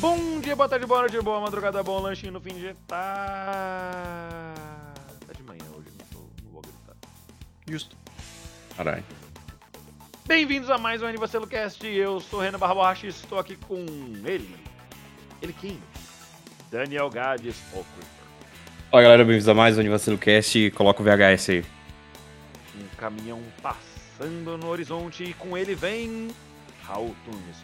Bom dia, boa tarde, boa noite, boa madrugada, bom lanchinho no fim de tá. Tá de manhã hoje, não, tô, não vou gritar. Justo. Caralho. Bem-vindos a mais um Anivacelo Cast. Eu sou Renan Barra Borracha e estou aqui com ele. Ele quem? Daniel Gades, o Creeper. Olá galera, bem-vindos a mais um Anivacilo Cast e coloca o VHS aí. Um caminhão passando no horizonte e com ele vem. Raul Tunes,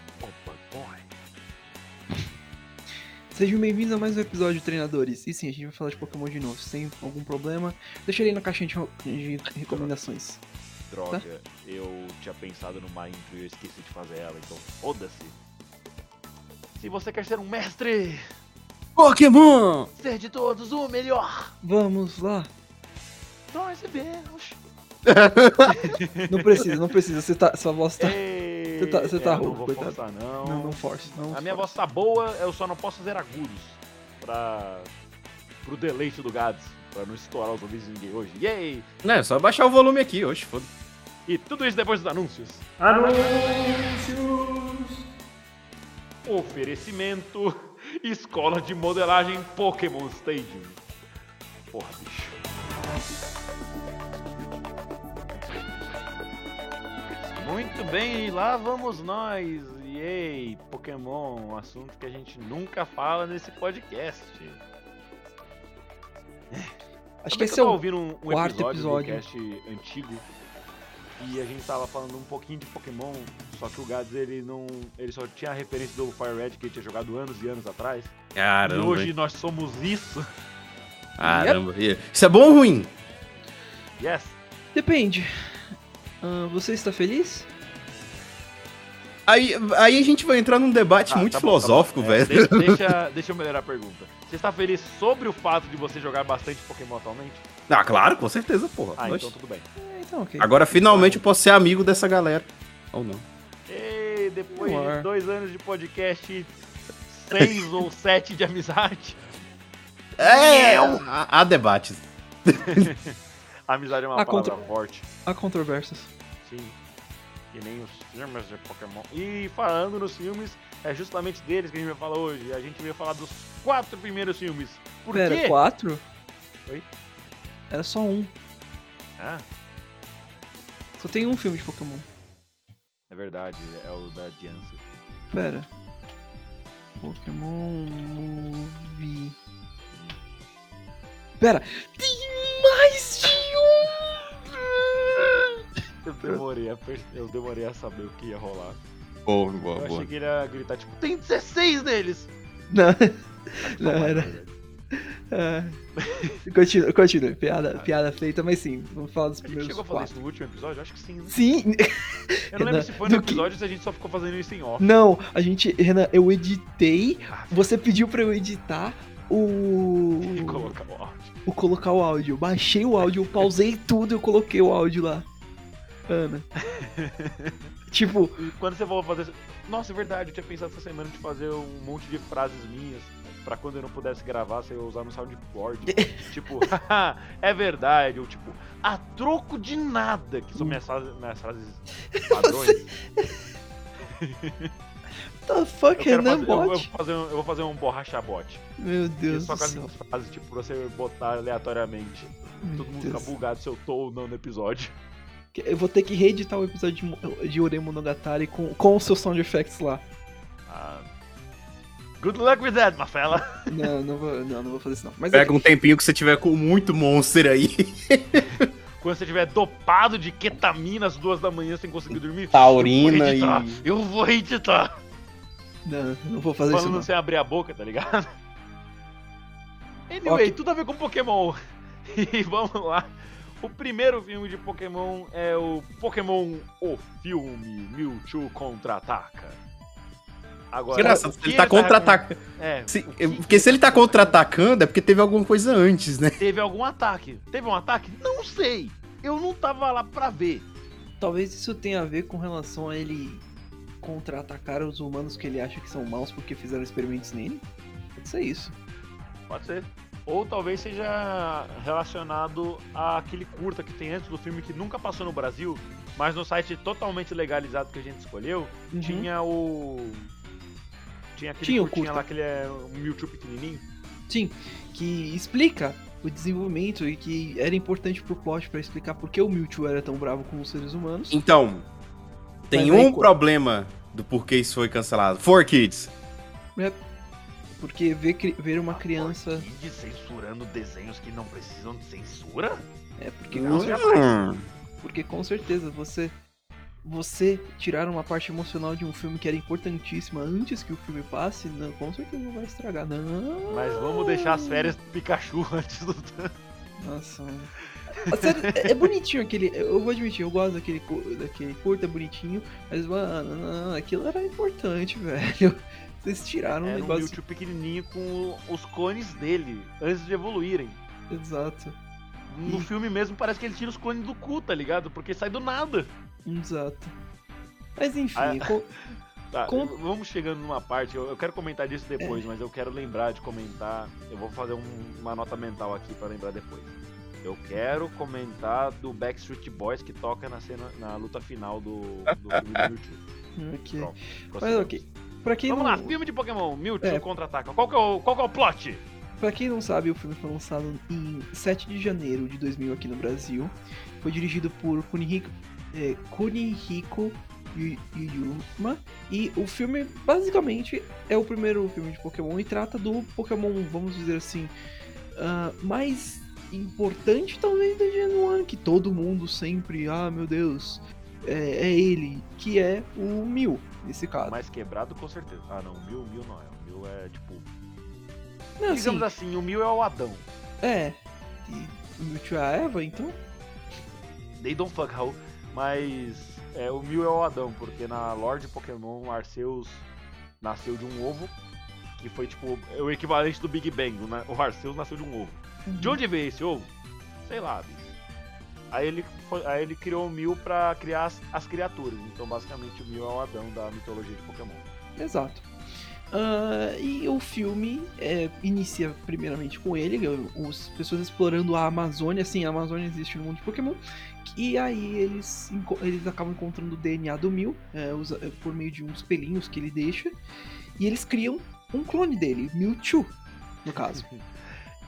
Sejam bem-vindos a mais um episódio de Treinadores. E sim, a gente vai falar de Pokémon de novo. Sem algum problema, deixarei na caixinha de, de recomendações. Droga, eu tinha pensado numa intro e eu esqueci de fazer ela, então foda-se. Se você quer ser um mestre, Pokémon! ser de todos o melhor, Vamos lá. nós recebemos. Não precisa, não precisa. Você tá, sua voz tá. Ei, Você tá- você tá é, eu não rouco, vou coitado. forçar, não. Não, não force. Não A minha voz tá boa, eu só não posso fazer agudos. Pra. pro deleite do Gads. Pra não estourar os ouvidos de ninguém hoje. Yay! Não, é só baixar o volume aqui hoje, foda E tudo isso depois dos anúncios. Oferecimento: Escola de Modelagem Pokémon Stadium. Porra, bicho. Muito bem, lá vamos nós. Yay, Pokémon, um assunto que a gente nunca fala nesse podcast. Acho que esse é o. ouvindo um, um quarto episódio, do episódio. cast antigo e a gente tava falando um pouquinho de Pokémon, só que o Gads ele não, ele só tinha a referência do Fire Red que ele tinha jogado anos e anos atrás. Caramba. e hoje hein? nós somos isso. Caramba. E- Isso é bom ou ruim? Yes. Depende. Ah, você está feliz? Aí, aí a gente vai entrar num debate Ah, muito tá bom, tá filosófico, bom. É, velho. de- deixa, deixa eu melhorar a pergunta. Você está feliz sobre o fato de você jogar bastante Pokémon atualmente? Ah, claro, com certeza, porra. Ah, Oxe. então tudo bem. É, então, ok. Agora finalmente eu posso ser amigo dessa galera. Ou não. E depois de dois anos de podcast, seis ou sete de amizade. É, há, há debates. Amizade é uma Ah, palavra contra- forte. Há controvérsias. Sim. Que nem os filmes de Pokémon. E falando nos filmes, é justamente deles que a gente vai falar hoje. A gente veio falar dos quatro primeiros filmes. Por Pera, quê? quatro? Oi? Era só um. Ah, Só tem um filme de Pokémon. é verdade, é o da Janssen. Pera. Pokémon Movie. Pera! Tem mais de! Eu demorei a, per- eu demorei a saber o que ia rolar. Boa, Eu boa, achei que ele ia gritar, tipo, tem 16 deles! Não, não era. Ah. Continua, continua. Piada, piada feita, mas sim, vamos falar dos A gente primeiros chegou a fazer quatro. isso no último episódio? Acho que sim. né? Sim! Eu não lembro Renan, se foi no que- episódio ou se a gente só ficou fazendo isso em off. Não, a gente. Renan, eu editei. Ah, Você pediu pra eu editar o. E colocar o áudio. O colocar o áudio. Eu baixei o áudio, eu pausei tudo e eu coloquei o áudio lá. Ana. tipo, E quando você for fazer. Nossa, é verdade, eu tinha pensado essa semana de fazer um monte de frases minhas pra quando eu não pudesse gravar, você usar no soundboard. tipo, é verdade, ou tipo, a troco de nada, que são minhas frases, minhas frases padrões. the fuck, Renan fazer, eu, eu vou fazer um, eu vou fazer um borracha bot. Meu Deus só do com as minhas frases, tipo, pra você botar aleatoriamente. Meu Todo mundo fica Deus. bugado se eu tô ou não no episódio. Eu vou ter que reeditar o episódio de, de Ore Monogatari com, com os seus sound effects lá. Ah, good luck with that, Mafela. Não, não vou, não, não vou fazer isso não. Mas Pega é, um tempinho que você tiver com muito monster aí. Quando você estiver dopado de ketamina às duas da manhã sem conseguir dormir. Taurina eu vou editar, e- Eu vou editar. não, não vou fazer isso Falando não. sem abrir a boca, tá ligado? Anyway, Ok. tudo a ver com Pokémon. E vamos lá. O primeiro filme de Pokémon é o Pokémon O Filme Mewtwo Contra-Ataca. Agora, Engraçado, o que ele tá contra-atacando. É, Se- o que Porque se ele tá contra-atacando é porque teve alguma coisa antes, né? Teve algum ataque. Teve um ataque? Não sei. Eu não tava lá pra ver. Talvez isso tenha a ver com relação a ele contra-atacar os humanos que ele acha que são maus porque fizeram experimentos nele. Pode ser isso. Pode ser. Ou talvez seja relacionado àquele curta que tem antes do filme que nunca passou no Brasil, mas no site totalmente legalizado que a gente escolheu, Uhum. tinha o. Tinha aquele Tinha curtinha curta. lá, aquele é um Mewtwo pequenininho. Sim, que explica o desenvolvimento e que era importante pro plot pra explicar por que o Mewtwo era tão bravo com os seres humanos. Então, tem Mas aí, um co- problema do porquê isso foi cancelado. For Kids. Porque ver, ver uma criança. Kid censurando desenhos que não precisam de censura? É, porque Não, com, Hum. porque com certeza você. Você tirar uma parte emocional de um filme que era importantíssima antes que o filme passe, não, com certeza não vai estragar. Não. Mas vamos deixar as férias do Pikachu antes do. Nossa, mano. Série, é é bonitinho aquele. Eu vou admitir, eu gosto daquele, daquele curta bonitinho, mas, mano, não, aquilo era importante, velho. Vocês tiraram um Era um negócio. Mewtwo pequenininho com os clones dele, antes de evoluírem. Exato, No E- filme mesmo parece que ele tira os clones do cu, tá ligado? Porque sai do nada. exato. Mas enfim, Ah, co- Tá, Com- vamos chegando numa parte, eu, eu quero comentar disso depois, mas eu quero lembrar de comentar. Eu vou fazer um- uma nota mental aqui pra lembrar depois. Eu quero comentar do Backstreet Boys que toca na cena, na luta final do, do filme do Mewtwo. ok. Pronto, Mas ok. Pra quem, Vamos não, lá, filme de Pokémon, Mewtwo É. contra-ataca. Qual, que é o- qual que é o plot? pra quem não sabe, o filme foi lançado em 7 de janeiro de 2000 aqui no Brasil. Foi dirigido por Kunihiko, é, Kunihiko Yuyuma. E o filme, basicamente, é o primeiro filme de Pokémon e trata do Pokémon, vamos dizer assim, ah, mais importante talvez da Gen 1, que todo mundo sempre, ah meu Deus, é, é ele, que é o Mew, nesse caso. Mais quebrado, com certeza. Ah, não, o o Mew não é. O Mew é tipo. Não, Digamos assim, assim, o Mew é o Adão. é. E o Mewtwo é a Eva, então? They don't fuck how. Mas é, o Mew é o Adão, porque na lore de Pokémon, Arceus nasceu de um ovo, que foi tipo é o equivalente do Big Bang. O, na- o Arceus nasceu de um ovo. De onde veio esse ovo? Sei lá, bicho. Aí ele, foi- aí ele criou o Mew pra criar as, as criaturas. Então, basicamente, o Mew é o Adão da mitologia de Pokémon. Exato. Ah, e o filme é, inicia primeiramente com ele, as pessoas explorando a Amazônia, assim, a Amazônia existe no mundo de Pokémon, e aí eles, eles acabam encontrando o DNA do Mil, é, é, por meio de uns pelinhos que ele deixa, e eles criam um clone dele, Mewtwo, no caso.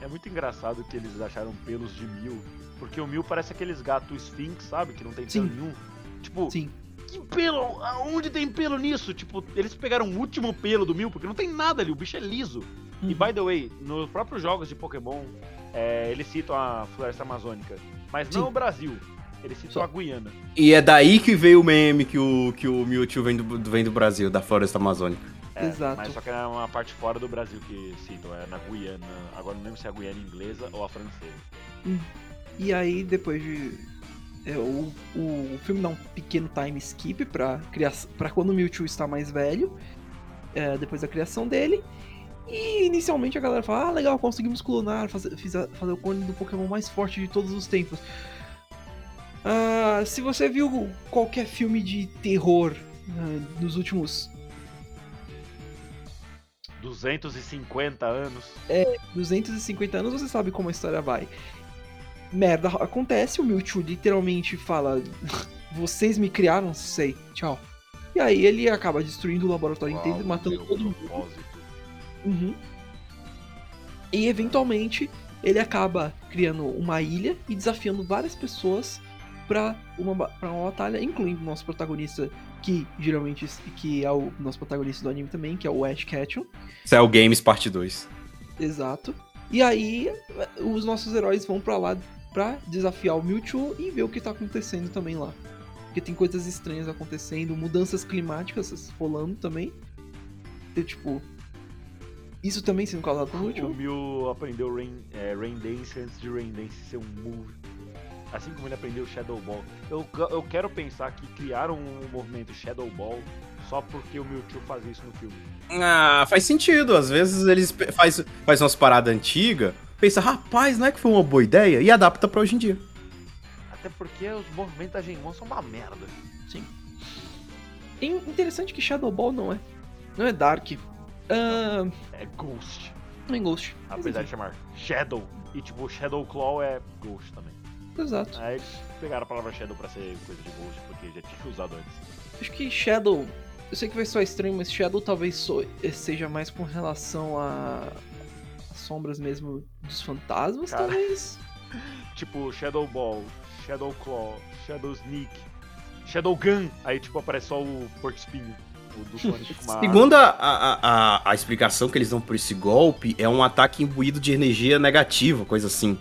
É muito engraçado que eles acharam pelos de Mew, porque o Mew parece aqueles gatos Sphinx, sabe? Que não tem pelo Sim. nenhum. Tipo, Sim, que pelo? Aonde tem pelo nisso? Tipo, eles pegaram o último pelo do Mew, porque não tem nada ali, o bicho é liso. E Uhum. by the way, nos próprios jogos de Pokémon, é, eles citam a floresta amazônica, mas não Sim. o Brasil. Eles citam Só. a Guiana. E é daí que veio o meme que o, que o Mewtwo vem do, vem do Brasil, da floresta amazônica. É, Exato. Mas só que é uma parte fora do Brasil que citam, é na Guiana. Agora não lembro se é a Guiana inglesa ou a francesa. E aí, depois de. é, o, o filme dá um pequeno time skip pra, cria- pra quando o Mewtwo está mais velho, é, depois da criação dele. E inicialmente a galera fala: Ah, legal, conseguimos clonar, fazer, fiz a- fazer o clone do Pokémon mais forte de todos os tempos. Ah, se você viu qualquer filme de terror ah, nos últimos 250 anos. 250 anos, você sabe como a história vai. Merda acontece, o Mewtwo literalmente fala: Vocês me criaram, sei, tchau. E aí ele acaba destruindo o laboratório Qual inteiro, matando todo mundo. Uhum. E eventualmente ele acaba criando uma ilha e desafiando várias pessoas pra uma, pra uma batalha, incluindo o nosso protagonista, que geralmente que é o nosso protagonista do anime também, que é o Ash Ketchum. Cell Games Parte 2. Exato. E aí, os nossos heróis vão pra lá pra desafiar o Mewtwo e ver o que tá acontecendo também lá. Porque tem coisas estranhas acontecendo, mudanças climáticas rolando também. Tem, tipo. Isso também sendo causado pelo O Mewtwo. Mew aprendeu Rain, é, Rain Dance antes de Rain Dance ser um move. Assim como ele aprendeu Shadow Ball. Eu, eu quero pensar que criaram um movimento Shadow Ball só porque o Mewtwo fazia isso no filme. Ah, faz sentido. Às vezes eles faz, faz umas paradas antigas, pensa, rapaz, não é que foi uma boa ideia? E adapta pra hoje em dia. Até porque os movimentos da Genmon são uma merda. É interessante que Shadow Ball não é. Não é Dark. Ah, É Ghost. não é Ghost. Apesar de chamar Shadow. E tipo, Shadow Claw é Ghost também. Exato. Aí eles pegaram a palavra Shadow pra ser coisa de Ghost, porque já tinha usado antes. Acho que Shadow. Eu sei que vai soar estranho, mas Shadow talvez so- seja mais com relação a. sombras mesmo dos fantasmas, Cara. talvez. Tipo, Shadow Ball, Shadow Claw, Shadow Sneak, Shadow Gun. Aí tipo, aparece só o Porco Espinho. Segundo a, a, a, a explicação que eles dão por esse golpe, é um ataque imbuído de energia negativa, coisa assim.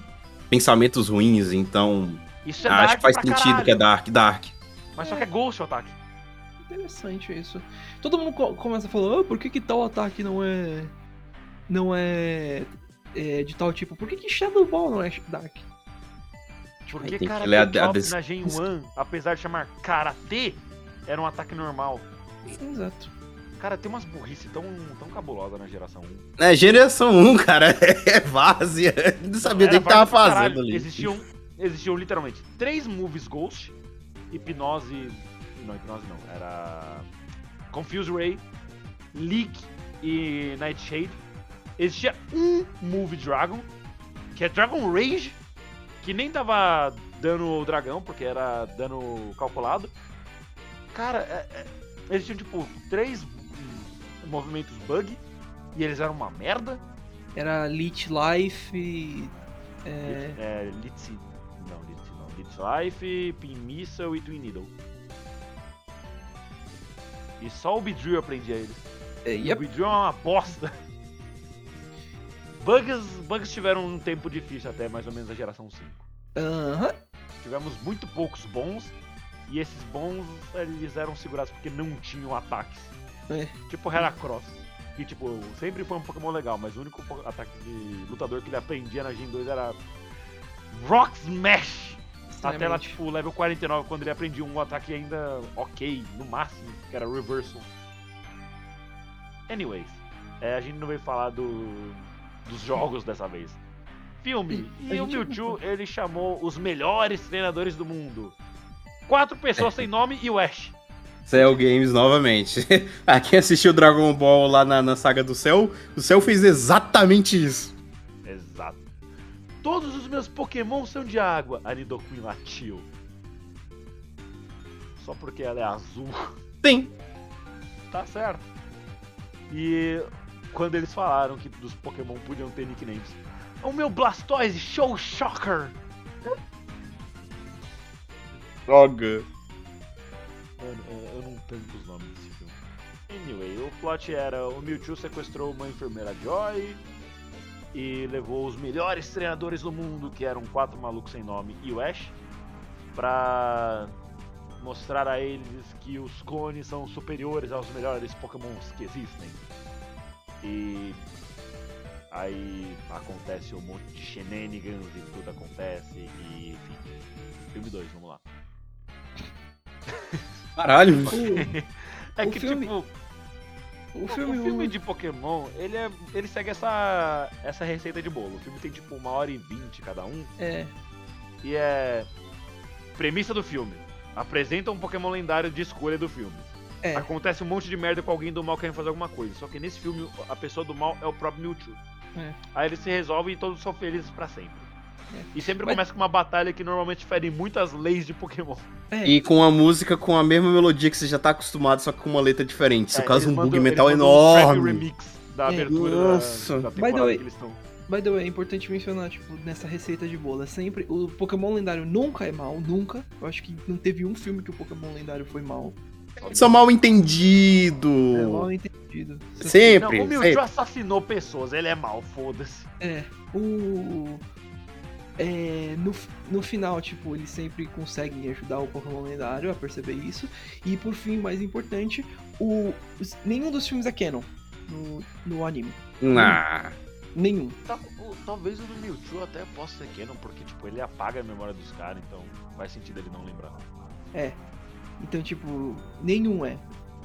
Pensamentos ruins, então. Isso é acho que faz sentido caralho. que é Dark, Dark. Mas só que é Ghost o ataque. Interessante isso. Todo mundo co- começa a falar, ah, por que, que tal ataque não é. não é, é de tal tipo? Por que, que Shadow Ball não é Dark? Porque, tem que cara, ler a- a des- na Gen 1, apesar de chamar Karatê, era um ataque normal. Exato. Cara, tem umas burrice tão, tão cabulosas na geração 1. É, geração 1, cara. É várzea. Não sabia nem o que tava caralho. fazendo ali. Existiam, existiam literalmente três moves Ghost, Hipnose. Não, Hipnose não. Era. Confuse Ray, Leak e Nightshade. Existia um move Dragon, que é Dragon Rage, que nem dava dano ao dragão, porque era dano calculado. Cara, é- é- existiam tipo três movimentos bug, e eles eram uma merda. Era Lich Life. É, É, Litzy. Não, Litzy não. Litzy Life, Pin Missile e Twin Needle. E só o Beedrill aprendia eles. é, e o Beedrill é uma bosta. Bugs, bugs tiveram um tempo difícil até mais ou menos a geração 5. Aham. Tivemos muito poucos bons. E esses bons, eles eram segurados porque não tinham ataques. É. Tipo Heracross. Que, tipo, sempre foi um Pokémon legal, mas o único ataque de lutador que ele aprendia na Gen 2 era Rock Smash! Até lá, tipo, level 49, quando ele aprendia um ataque ainda ok, no máximo, que era Reversal. Anyways, é, a gente não veio falar do, dos jogos dessa vez. Filme. A E o Mewtwo, ele chamou os melhores treinadores do mundo. Quatro pessoas sem nome e o Ash. Cell Games novamente. ah, quem assistiu Dragon Ball lá na, na saga do Cell, o Cell fez exatamente isso. Exato. Todos os meus Pokémon são de água. A Nidoqueen latiu. Só porque ela é azul. Sim. Tá certo. E quando eles falaram que dos Pokémon podiam ter nicknames. O meu Blastoise Show Shocker. Droga. Mano, eu, não os nomes desse filme. Anyway, o plot era o Mewtwo sequestrou uma enfermeira Joy e levou os melhores treinadores do mundo, que eram quatro malucos sem nome, e o Ash, pra mostrar a eles que os clones são superiores aos melhores Pokémons que existem. E aí acontece um monte de shenanigans e tudo acontece e enfim. Filme 2, vamos lá. Caralho. É O que filme- tipo, O o filme, filme, um- de Pokémon, ele, é, ele segue essa, essa receita de bolo. O filme tem tipo uma hora e vinte cada um. É. E é. Premissa do filme. Apresenta um Pokémon lendário de escolha do filme. É. Acontece um monte de merda com alguém do mal querendo fazer alguma coisa. Só que nesse filme, a pessoa do mal é o próprio Mewtwo. É. Aí eles se resolvem e todos são felizes pra sempre. É. E sempre Mas- começa com uma batalha que normalmente fere muitas leis de Pokémon. É. E com a música com a mesma melodia que você já tá acostumado, só que com uma letra diferente. Isso É, causa um eles bug mandam- mental mandam um enorme. remix da É. abertura Nossa. da, da By the temporada way- que eles estão. By the way, é importante mencionar, tipo, nessa receita de bolo, é sempre. O Pokémon lendário nunca é mal, nunca. Eu acho que não teve um filme que o Pokémon lendário foi mal. São mal entendido. É mal entendido. Sempre. Não, o Mewtwo assassinou pessoas, ele é mal, foda-se. É. O. É, no, no final, tipo, eles sempre conseguem ajudar o Pokémon lendário a perceber isso. E por fim, mais importante, o, os- nenhum dos filmes é canon no, no anime. Ah, Nenhum. O- talvez o do Mewtwo até possa ser canon, porque tipo, ele apaga a memória dos caras, então faz sentido ele não lembrar. É. Então, tipo, nenhum é.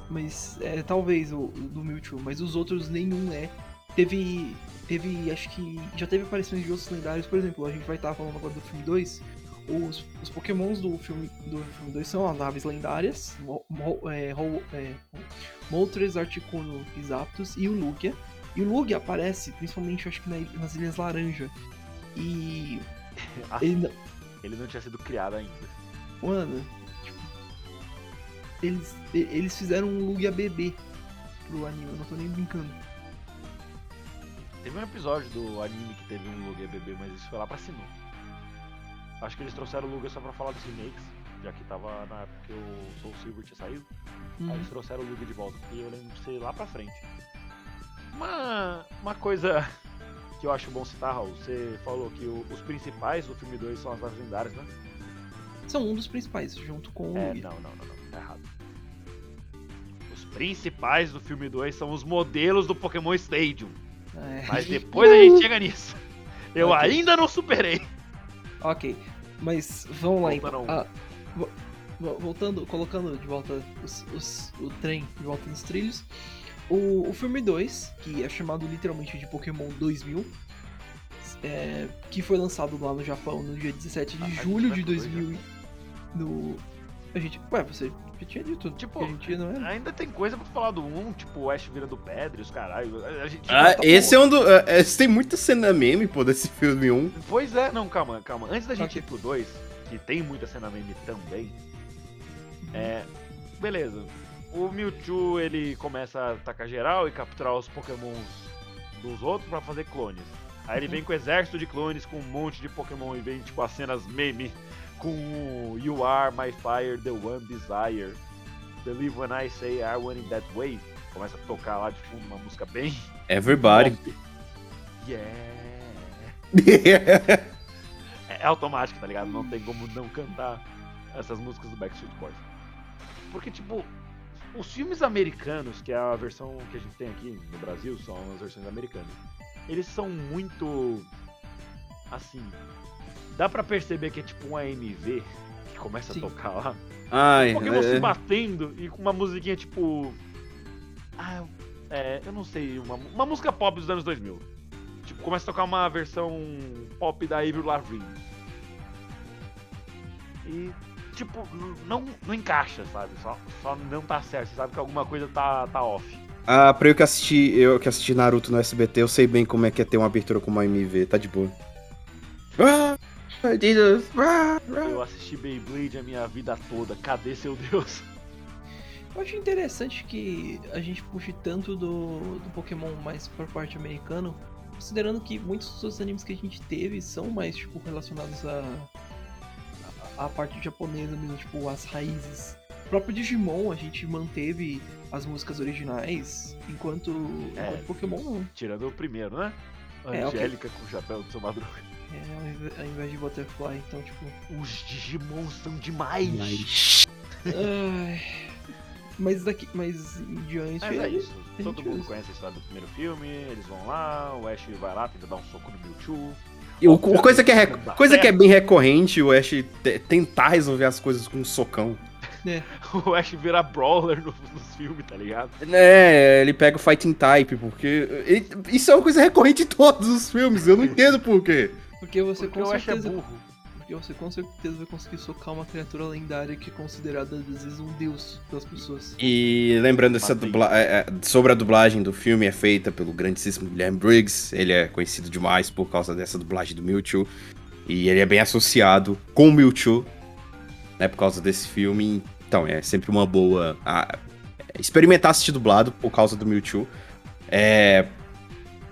Mas é, talvez o, o do Mewtwo, mas os outros nenhum é. Teve. Teve. Acho que. Já teve aparições de outros lendários, por exemplo, a gente vai estar falando agora do filme 2. Os, os pokémons do filme, do filme 2 são as naves lendárias, Mo, Mo, é, Ho- é, Moltres, Articuno e Zapdos, e o Lugia. E o Lugia aparece principalmente, acho que na- nas Ilhas Laranja. E. Ele, não- ele não tinha sido criado ainda. Mano, tipo, eles, eles fizeram um Lugia bebê pro anime, eu não tô nem brincando. Teve um episódio do anime que teve um Lugia bebê, mas isso foi lá pra Sinnoh. Acho que eles trouxeram o Lugia só pra falar dos remakes, já que tava na época que o Soul Silver tinha saído. Aí Uhum. eles trouxeram o Lugia de volta, e eu lembro de ser lá pra frente. Uma, uma coisa que eu acho bom citar, Raul, você falou que o- os principais do filme 2 são as naves lendárias, né? São um dos principais, junto com o É, Lugia. não, não, não, não, tá errado. Os principais do filme 2 são os modelos do Pokémon Stadium. É. Mas depois a gente chega nisso. Eu Ok. ainda não superei. Ok, mas vamos lá então. Ah, vo- vo- voltando, colocando de volta os- os- o trem de volta nos trilhos. O, o filme 2, que é chamado literalmente de Pokémon 2000, é, que foi lançado lá no Japão no dia 17 de Ah, julho de pro dois 2000. e- No. A gente. Ué, você já tinha dito Tipo, que a gente não era? Ainda tem coisa pra falar do 1, tipo o Ash virando pedra e os caralho. A gente Ah, esse é um do. é, esse tem muita cena meme, pô, desse filme 1. Pois é, não, calma, calma. Antes da gente Ok. ir pro 2, que tem muita cena meme também, é. Beleza. O Mewtwo ele começa a atacar geral e capturar os pokémons dos outros pra fazer clones. Aí ele vem com o exército de clones com um monte de pokémon e vem tipo as cenas meme com o You are my fire, the one desire. Believe when I say I want it that way. Começa a tocar lá de fundo uma música bem. Everybody. Yeah. É automático, tá ligado? Não tem como não cantar essas músicas do Backstreet Boys. Porque, tipo, os filmes americanos, que é a versão que a gente tem aqui no Brasil, são as versões americanas. Eles são muito. Assim. Dá pra perceber que é tipo um AMV que começa Sim. a tocar lá. Ai, Um Pokémon se é, batendo e com uma musiquinha tipo. Ah, é, eu não sei, uma, uma música pop dos anos 2000. Tipo, começa a tocar uma versão pop da Avril Lavigne. E, tipo, não, não encaixa, sabe? Só, só não tá certo. Você sabe que alguma coisa tá, tá off. Ah, pra eu que assisti, eu que assisti Naruto no SBT, eu sei bem como é que é ter uma abertura com uma MV, tá de boa. Ah, Eu assisti Beyblade a minha vida toda. Cadê seu Deus? Eu acho interessante que a gente puxe tanto do, do Pokémon mais pra parte americana, considerando que muitos dos animes que a gente teve são mais, tipo, relacionados a, a, a parte japonesa mesmo, tipo, as raízes. O próprio Digimon a gente manteve as músicas originais, enquanto, É. enquanto Pokémon não. Tirando o primeiro, né? É, ok. Angélica com o chapéu do seu madruga. É, ao invés- ao invés de Butterfly, então, tipo... Os Digimon são demais. ai, mas daqui, mas em diante... Mas é isso. Todo mundo usa. conhece a história do primeiro filme, eles vão lá, o Ash vai lá, tenta dar um soco no Mewtwo. E o, o coisa, que é, coisa que é bem recorrente, o Ash te- tentar resolver as coisas com um socão. O Ash vira brawler no- nos filmes, tá ligado? É, ele pega o Fighting Type, porque. ele- isso é uma coisa recorrente em todos os filmes, eu não entendo por quê. Porque você Porque com é certeza... burro. Porque você com certeza vai conseguir socar uma criatura lendária que é considerada às vezes um deus pelas pessoas. E lembrando, essa dubla é, é, sobre a dublagem do filme é feita pelo grandíssimo Guilherme Briggs. Ele é conhecido demais por causa dessa dublagem do Mewtwo. E ele é bem associado com o Mewtwo, né, por causa desse filme. Então, é sempre uma boa ah, experimentar assistir dublado por causa do Mewtwo. É,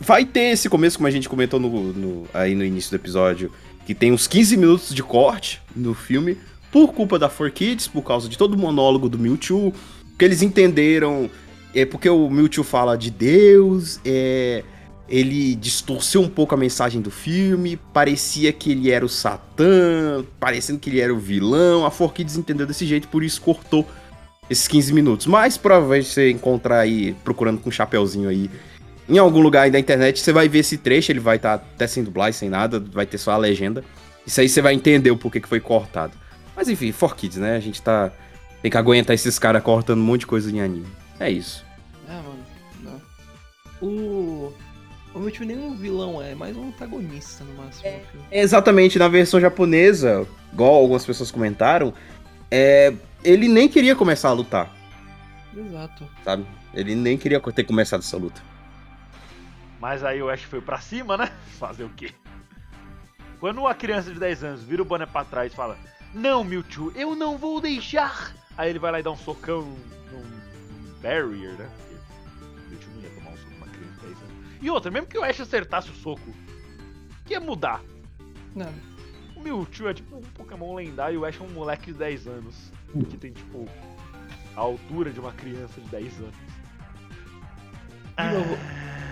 vai ter esse começo, como a gente comentou no, no- aí no início do episódio, que tem uns 15 minutos de corte no filme, por culpa da 4Kids, por causa de todo o monólogo do Mewtwo, que eles entenderam, é porque o Mewtwo fala de Deus, é, ele distorceu um pouco a mensagem do filme, parecia que ele era o Satã, parecendo que ele era o vilão, a 4Kids entendeu desse jeito, por isso cortou esses 15 minutos. Mas provavelmente você encontrar aí, procurando com um chapeuzinho aí, Em algum lugar aí da internet você vai ver esse trecho, ele vai estar até sem dublagem, sem nada, vai ter só a legenda. Isso aí você vai entender o porquê que foi cortado. Mas enfim, for kids, né? A gente tá. Tem que aguentar esses caras cortando um monte de coisa em anime. É isso. Ah, mano, não. O. O meu time nem um vilão é, é mais um antagonista no máximo. no filme. Exatamente, na versão japonesa, igual algumas pessoas comentaram, é, ele nem queria começar a lutar, Exato. sabe? Ele nem queria ter começado essa luta. Mas aí o Ash foi pra cima, né? Fazer o quê? Quando uma criança de 10 anos vira o boné pra trás e fala: Não, Mewtwo, eu não vou deixar. Aí ele vai lá e dá um socão num, barrier, né? Porque o Mewtwo não ia tomar um soco com uma criança de 10 anos. E outra, mesmo que o Ash acertasse o soco, o que ia mudar? Nada. O Mewtwo é tipo um Pokémon lendário e o Ash é um moleque de 10 anos. Que tem, tipo, a altura de uma criança de 10 anos. De novo,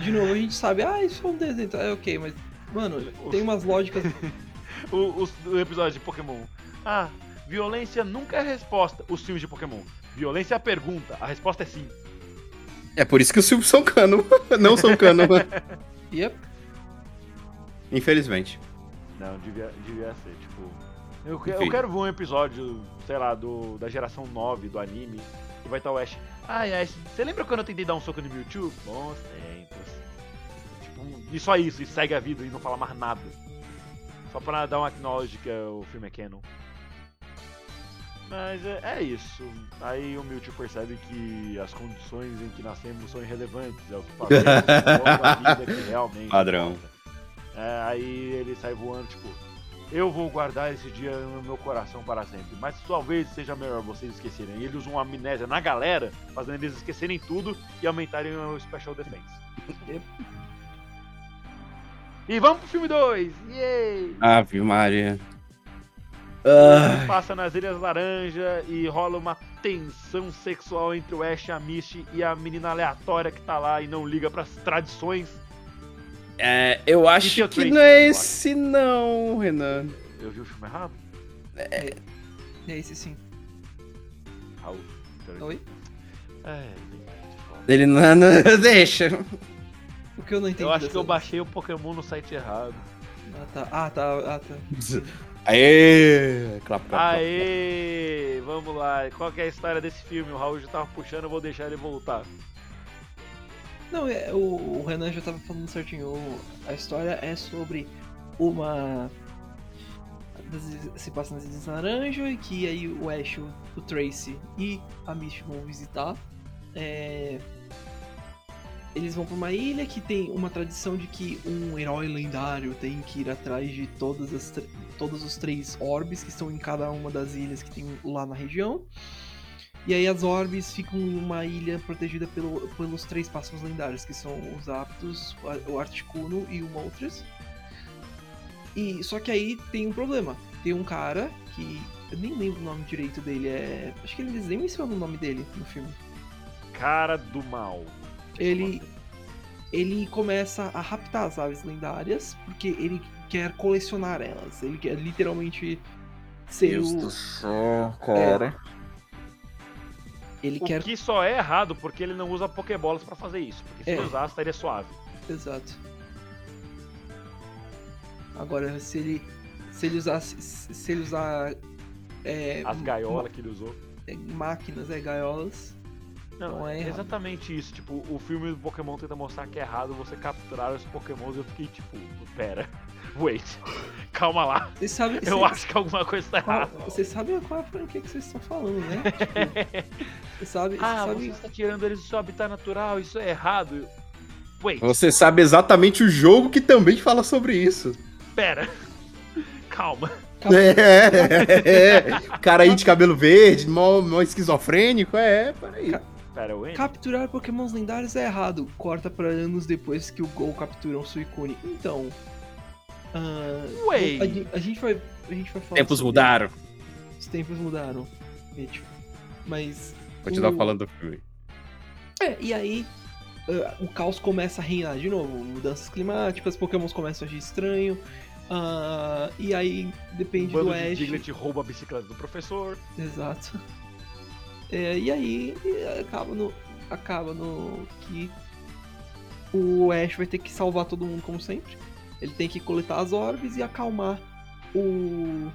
de novo, a gente sabe, ah, isso é um desenho, tá, é ok, mas, mano, tem umas lógicas. O, os- o episódio de Pokémon. Ah, violência nunca é resposta. Os filmes de Pokémon. Violência é a pergunta. A resposta é sim. É por isso que os filmes são cano, não são cano, Yep. infelizmente. Não, devia, devia ser, tipo. Eu, eu quero ver um episódio, sei lá, do, da geração 9 do anime. Que vai estar o Ash. Ai, Ash, você lembra quando eu tentei dar um soco no Mewtwo? Um- e só isso, e segue a vida e não fala mais nada. Só pra dar um acknowledge que é- o filme é canon. Mas é, é isso. Aí o Mewtwo percebe que as condições em que nascemos são irrelevantes. É o que fazemos a vida que realmente. Padrão. É, aí ele sai voando, tipo, eu vou guardar esse dia no meu coração para sempre. Mas talvez seja melhor vocês esquecerem. E ele usa uma amnésia na galera, fazendo eles esquecerem tudo e aumentarem o Special Defense. E vamos pro filme 2! Yay! Ave Maria. Ah, Passa nas Ilhas Laranja e rola uma tensão sexual entre o Ash, a Misty e a menina aleatória que tá lá e não liga pras tradições. é, eu acho que não é esse não, Renan. Eu vi o filme errado? É esse sim. Raul. Oi? É. Ele não, não deixa. Que eu não entendi. Eu acho que eu vez? baixei o Pokémon no site errado. Ah, tá. Ah, tá. Ah, tá. Aê! Clap, clap, clap. Aê! Vamos lá. Qual que é a história desse filme? O Raul já tava puxando, eu vou deixar ele voltar. Não, é, o, o Renan já tava falando certinho. a história é sobre uma. das- Se passa nas Ilhas Laranja e que aí o Ash, o, o Tracy e a Misty vão visitar. É, eles vão pra uma ilha que tem uma tradição de que um herói lendário tem que ir atrás de todas as, todos os três orbes que estão em cada uma das ilhas que tem lá na região. E aí as orbes ficam em uma ilha protegida pelo- pelos três pássaros lendários, que são os Aptos, o Articuno e o Moltres. E só que aí tem um problema. Tem um cara que eu nem lembro o nome direito dele, é, acho que eles nem mencionam o nome dele no filme. Cara do mal. Ele ele começa a raptar as aves lendárias porque ele quer colecionar elas. Ele quer literalmente ser Deus o do céu, cara. ele O quer que só é errado porque ele não usa Pokébolas pra fazer isso. Porque se É. ele usasse, estaria suave. Exato. Agora, se ele. Se ele usar. Se se ele usar. É, As gaiolas que ele usou. é, máquinas, é gaiolas. Não, Não é é errado. exatamente isso. Tipo, o filme do Pokémon tenta mostrar que é errado você capturar os Pokémons. Eu fiquei tipo, pera. Wait. Calma lá. Vocês sabem. Eu acho que alguma coisa tá qual- errada. Vocês sabem qual é a franquia que vocês estão falando, né? Tipo, Você sabe. Você Ah, sabe você está tirando eles do seu habitat natural, isso é errado. Wait, Você sabe exatamente o jogo que também fala sobre isso. pera. Calma. É, é, cara aí de cabelo verde, mó, mó esquizofrênico, é, peraí. Pera, o N? Capturar pokémons lendários é errado. Corta pra anos depois que o Gol captura um Suicune. Então. ah, Wait. a, a gente vai. A gente vai falar. Tempos sobre- mudaram. Os tempos mudaram. é, tipo, Mas. Continuar o- falando do filme. É, e aí. ah, o caos começa a reinar de novo. Mudanças climáticas, pokémons começam a agir estranho. ah, e aí Um depende bando do de Ash. Diglett rouba a bicicleta do professor. Exato. É, e aí acaba no. Acaba no. que o Ash vai ter que salvar todo mundo como sempre. Ele tem que coletar as orbes e acalmar o,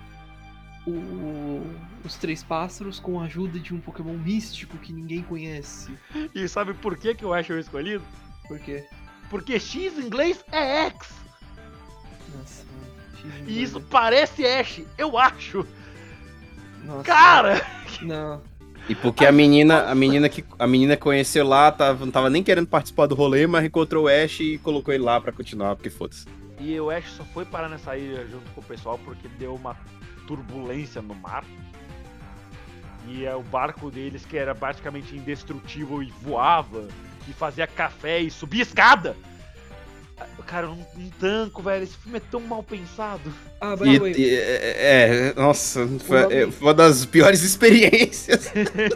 o- os três pássaros com a ajuda de um Pokémon místico que ninguém conhece. E sabe por que, que o Ash é o escolhido? Por quê? Porque X em inglês é X. Nossa, E isso doido. parece Ash, eu acho. Nossa, Cara! Não. E porque a menina, a menina que a menina conheceu lá, tava, não tava nem querendo participar do rolê, mas encontrou o Ash e colocou ele lá pra continuar, porque foda-se. E o Ash só foi parar nessa ilha junto com o pessoal porque deu uma turbulência no mar. E é o barco deles, que era praticamente indestrutível e voava, e fazia café e subia escada. Cara, não, não tanco, velho. Esse filme é tão mal pensado. Ah, E, way, e- é, é, nossa, foi, nome- é, foi uma das piores experiências.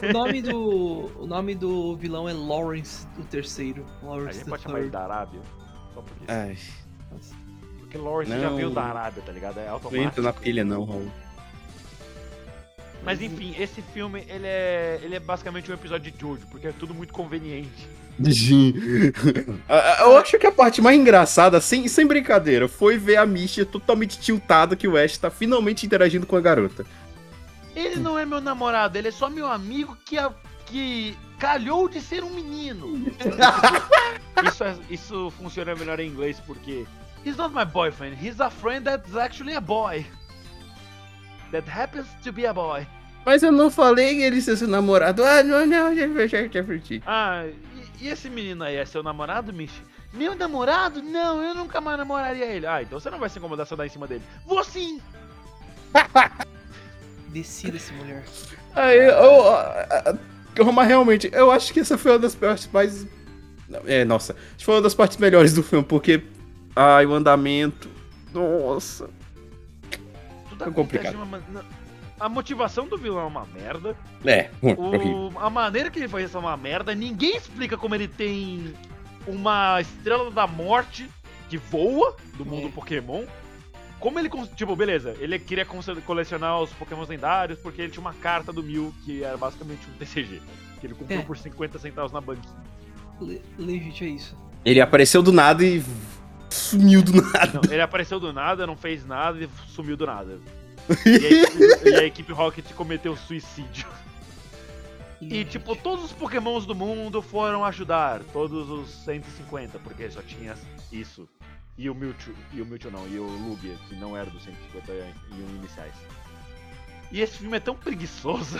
o nome do. O nome do vilão é Lawrence o terceiro. A Lawrence gente the pode chamar ele da Arábia. Só porque. Ai, Porque Lawrence já Não. veio da Arábia, tá ligado? É não automático. entra na pilha não, Raul. Mas enfim, esse filme, ele é, ele é basicamente um episódio de Jojo, porque é tudo muito conveniente. Sim. Ah, ah, Eu acho que a parte mais engraçada, sem, sem brincadeira, foi ver a Misha totalmente tiltada que o Ash tá finalmente interagindo com a garota. Ele não é meu namorado, ele é só meu amigo que, a- que calhou de ser um menino. isso, é- isso funciona melhor em inglês porque He's not my boyfriend, he's a friend that's actually a boy. That happens to be a boy. Mas eu não falei ele ser seu namorado. Ah, não, não, já, já, já curti. Ah, e, esse menino aí é seu namorado, Michi? Meu namorado? Não, eu nunca mais namoraria ele. Ah, então você não vai se incomodar se eu dar em cima dele. Vou sim! Decida-se, mulher. Aí, eu, ah, ah, mas realmente, eu acho que essa foi uma das partes mais. É, nossa, acho que foi uma das partes melhores do filme, porque. Ai, o andamento. Nossa. Tudo É acontece complicado. de uma A motivação do vilão é uma merda. É, horrível. O, a maneira que ele faz isso é uma merda. Ninguém explica como ele tem uma estrela da morte que voa do mundo É. Pokémon. Como ele. Tipo, beleza, ele queria colecionar os Pokémon lendários porque ele tinha uma carta do Mil que era basicamente um TCG. Que ele comprou É. por 50 centavos na banquinha. Le- Legit é isso. Ele apareceu do nada e sumiu do nada. Não, ele apareceu do nada, não fez nada e sumiu do nada. E a, equipe- e a equipe Rocket cometeu suicídio. E tipo, todos os pokémons do mundo foram ajudar. Todos os 150, porque só tinha isso. E o Mewtwo, e o Mewtwo não, e o Lugia, que não era dos 151 iniciais. E esse filme é tão preguiçoso.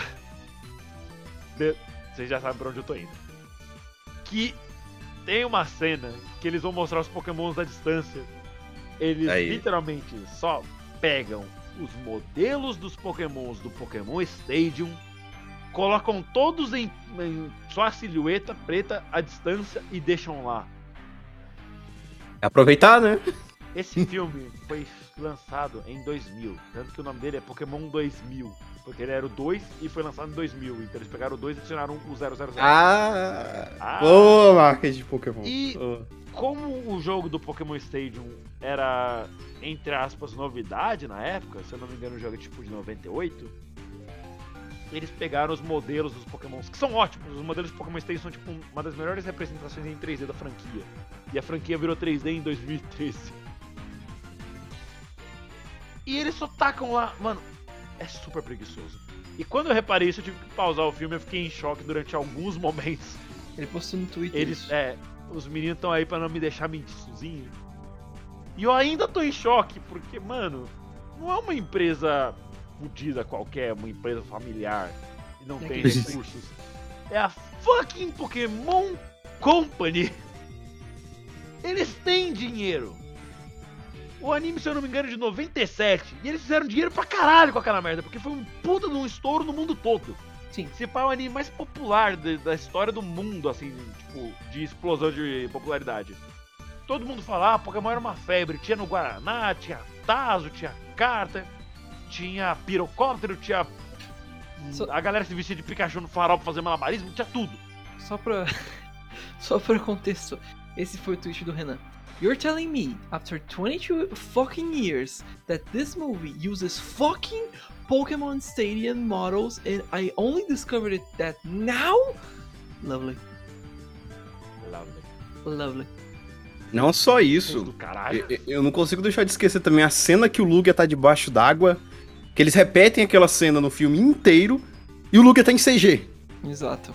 De- Vocês já sabem pra onde eu tô indo. Que tem uma cena que eles vão mostrar os pokémons da distância. Eles Aí. literalmente só pegam os modelos dos pokémons do Pokémon Stadium colocam todos em, em sua silhueta preta à distância e deixam lá. Aproveitar, né? Esse filme foi lançado em 2000, tanto que o nome dele é Pokémon 2000, porque ele era o 2 e foi lançado em 2000, então eles pegaram o 2 e adicionaram o 000. Ah! Ah. Ô, marca de Pokémon. E- Ô. Como o jogo do Pokémon Stadium era, entre aspas, novidade na época, se eu não me engano o jogo é tipo de 98, eles pegaram os modelos dos Pokémons, que são ótimos, os modelos do Pokémon Stadium são tipo uma das melhores representações em 3D da franquia. E a franquia virou 3D em 2013. E eles só tacam lá, mano, é super preguiçoso. E quando eu reparei isso, eu tive que pausar o filme, eu fiquei em choque durante alguns momentos. Ele postou no Twitter. Eles, isso. é, os meninos estão aí pra não me deixar mentir sozinho. E eu ainda tô em choque, porque, mano, não é uma empresa fodida qualquer, uma empresa familiar e não É tem recursos. É a fucking Pokémon Company. Eles têm dinheiro. O anime, se eu não me engano, é de 97. E eles fizeram dinheiro pra caralho com aquela merda, porque foi um puta de um estouro no mundo todo. Sim. Se pá, é o anime mais popular de- da história do mundo, assim, tipo, de explosão de popularidade. Todo mundo fala, ah, Pokémon era uma febre. Tinha no Guaraná, tinha Tazo, tinha carta, tinha pirocóptero, tinha. Só- A galera se vestia de Pikachu no farol pra fazer malabarismo, tinha tudo. Só pra. Só pra contexto. Esse foi o tweet do Renan. You're telling me, after 22 fucking years, that this movie uses fucking Pokemon Stadium models and I only discovered it that now? Lovely. Lovely. Lovely. Não só isso. Eu, eu não consigo deixar de esquecer também a cena que o Lugia tá debaixo d'água. Que eles repetem aquela cena no filme inteiro. E o Lugia tá em CG. Exato.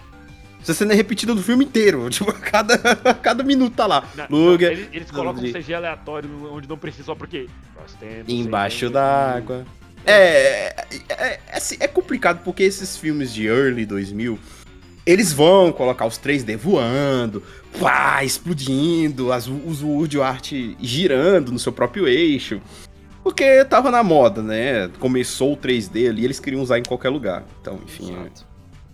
Essa cena é repetida no filme inteiro. Tipo, a cada, cada minuto tá lá. Não, Lugia. não, eles, eles colocam um CG aleatório onde não precisa só porque. Nós temos Embaixo d'água. É, é, é, assim, é complicado porque esses filmes de early 2000, eles vão colocar os 3D voando, pá, explodindo, as, os Wood Art girando no seu próprio eixo. Porque tava na moda, né? Começou o 3D ali, eles queriam usar em qualquer lugar. Então, enfim, é, Exato.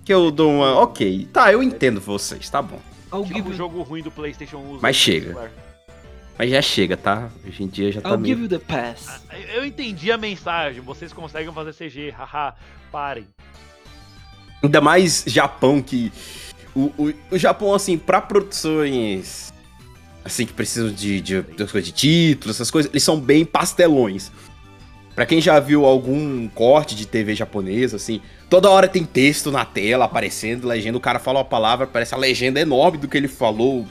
que eu dou uma... Ok, tá, eu entendo vocês, tá bom. Give, o jogo ruim do PlayStation usa. Mas chega. Mas já chega, tá? Hoje em dia já tá I'll meio... give you the pass. Eu entendi a mensagem. Vocês conseguem fazer CG. Haha. Parem. Ainda mais Japão que. O, o, o Japão, assim, pra produções. Assim, que precisam de, de, coisas de títulos, essas coisas, eles são bem pastelões. Pra quem já viu algum corte de TV japonesa, assim, toda hora tem texto na tela aparecendo, legenda, o cara fala uma palavra, parece a legenda enorme do que ele falou,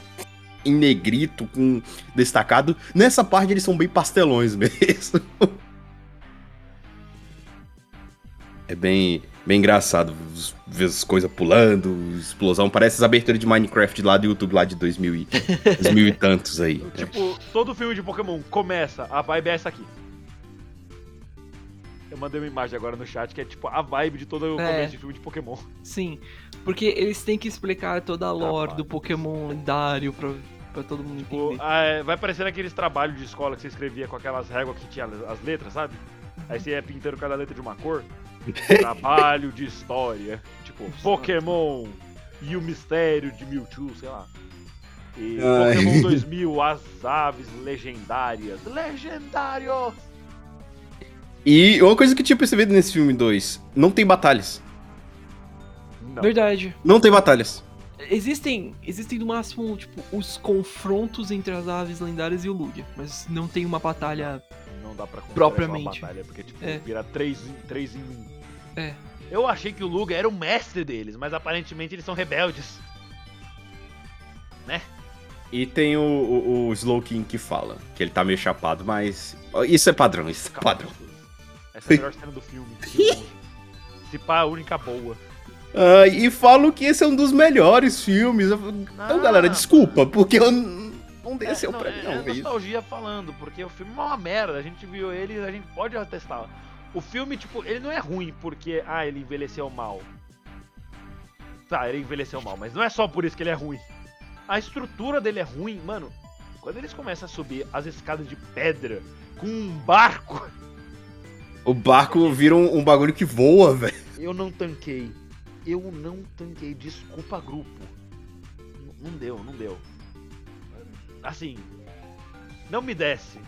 em negrito, com destacado. Nessa parte eles são bem pastelões mesmo. É bem, bem engraçado ver as coisas pulando, explosão. Parece as aberturas de Minecraft lá do YouTube lá de 2000 e, 2000 e tantos aí. Tipo, todo filme de Pokémon começa, a vibe é essa aqui. Eu mandei uma imagem agora no chat que é tipo a vibe de todo o É. começo de filme de Pokémon. Sim, porque eles têm que explicar toda a lore Rapaz. do Pokémon lendário pra, pra todo mundo Tipo, entender. ah, é, vai parecer aqueles trabalhos de escola que você escrevia com aquelas réguas que tinha as letras, sabe? Aí você ia pintando cada letra de uma cor. Trabalho de história. Tipo, Pokémon e o mistério de Mewtwo, sei lá. E Ai. Pokémon 2000, as aves legendárias. Legendário! E uma coisa que eu tinha percebido nesse filme 2, não tem batalhas. Não. Verdade. Não tem batalhas. Existem, existem no máximo, tipo, os confrontos entre as aves lendárias e o Lugia, mas não tem uma batalha. Não dá pra Propriamente. uma batalha, porque tipo, É. vira 3 em, três em 1. É. Eu achei que o Luga era o mestre deles, mas aparentemente eles são rebeldes. E tem o, o, o Slowking que fala, que ele tá meio chapado, mas. Isso é padrão, isso é padrão. Essa é a melhor cena do filme. Se pá, a única boa. Ah, e falo que esse é um dos melhores filmes. Então, Ah, galera, desculpa, porque eu não desceu não, pra mim, é, não. é é isso. nostalgia falando, porque o filme é uma merda. A gente viu ele, a gente pode atestar. O filme, tipo, ele não é ruim porque, ah, ele envelheceu mal. Tá, ele envelheceu mal, mas não é só por isso que ele é ruim. A estrutura dele é ruim, mano. Quando eles começam a subir as escadas de pedra com um barco, O barco vira um, um bagulho que voa, velho. eu não tanquei. Eu não tanquei. Desculpa, grupo. N- Não deu, não deu. Assim, não me desce.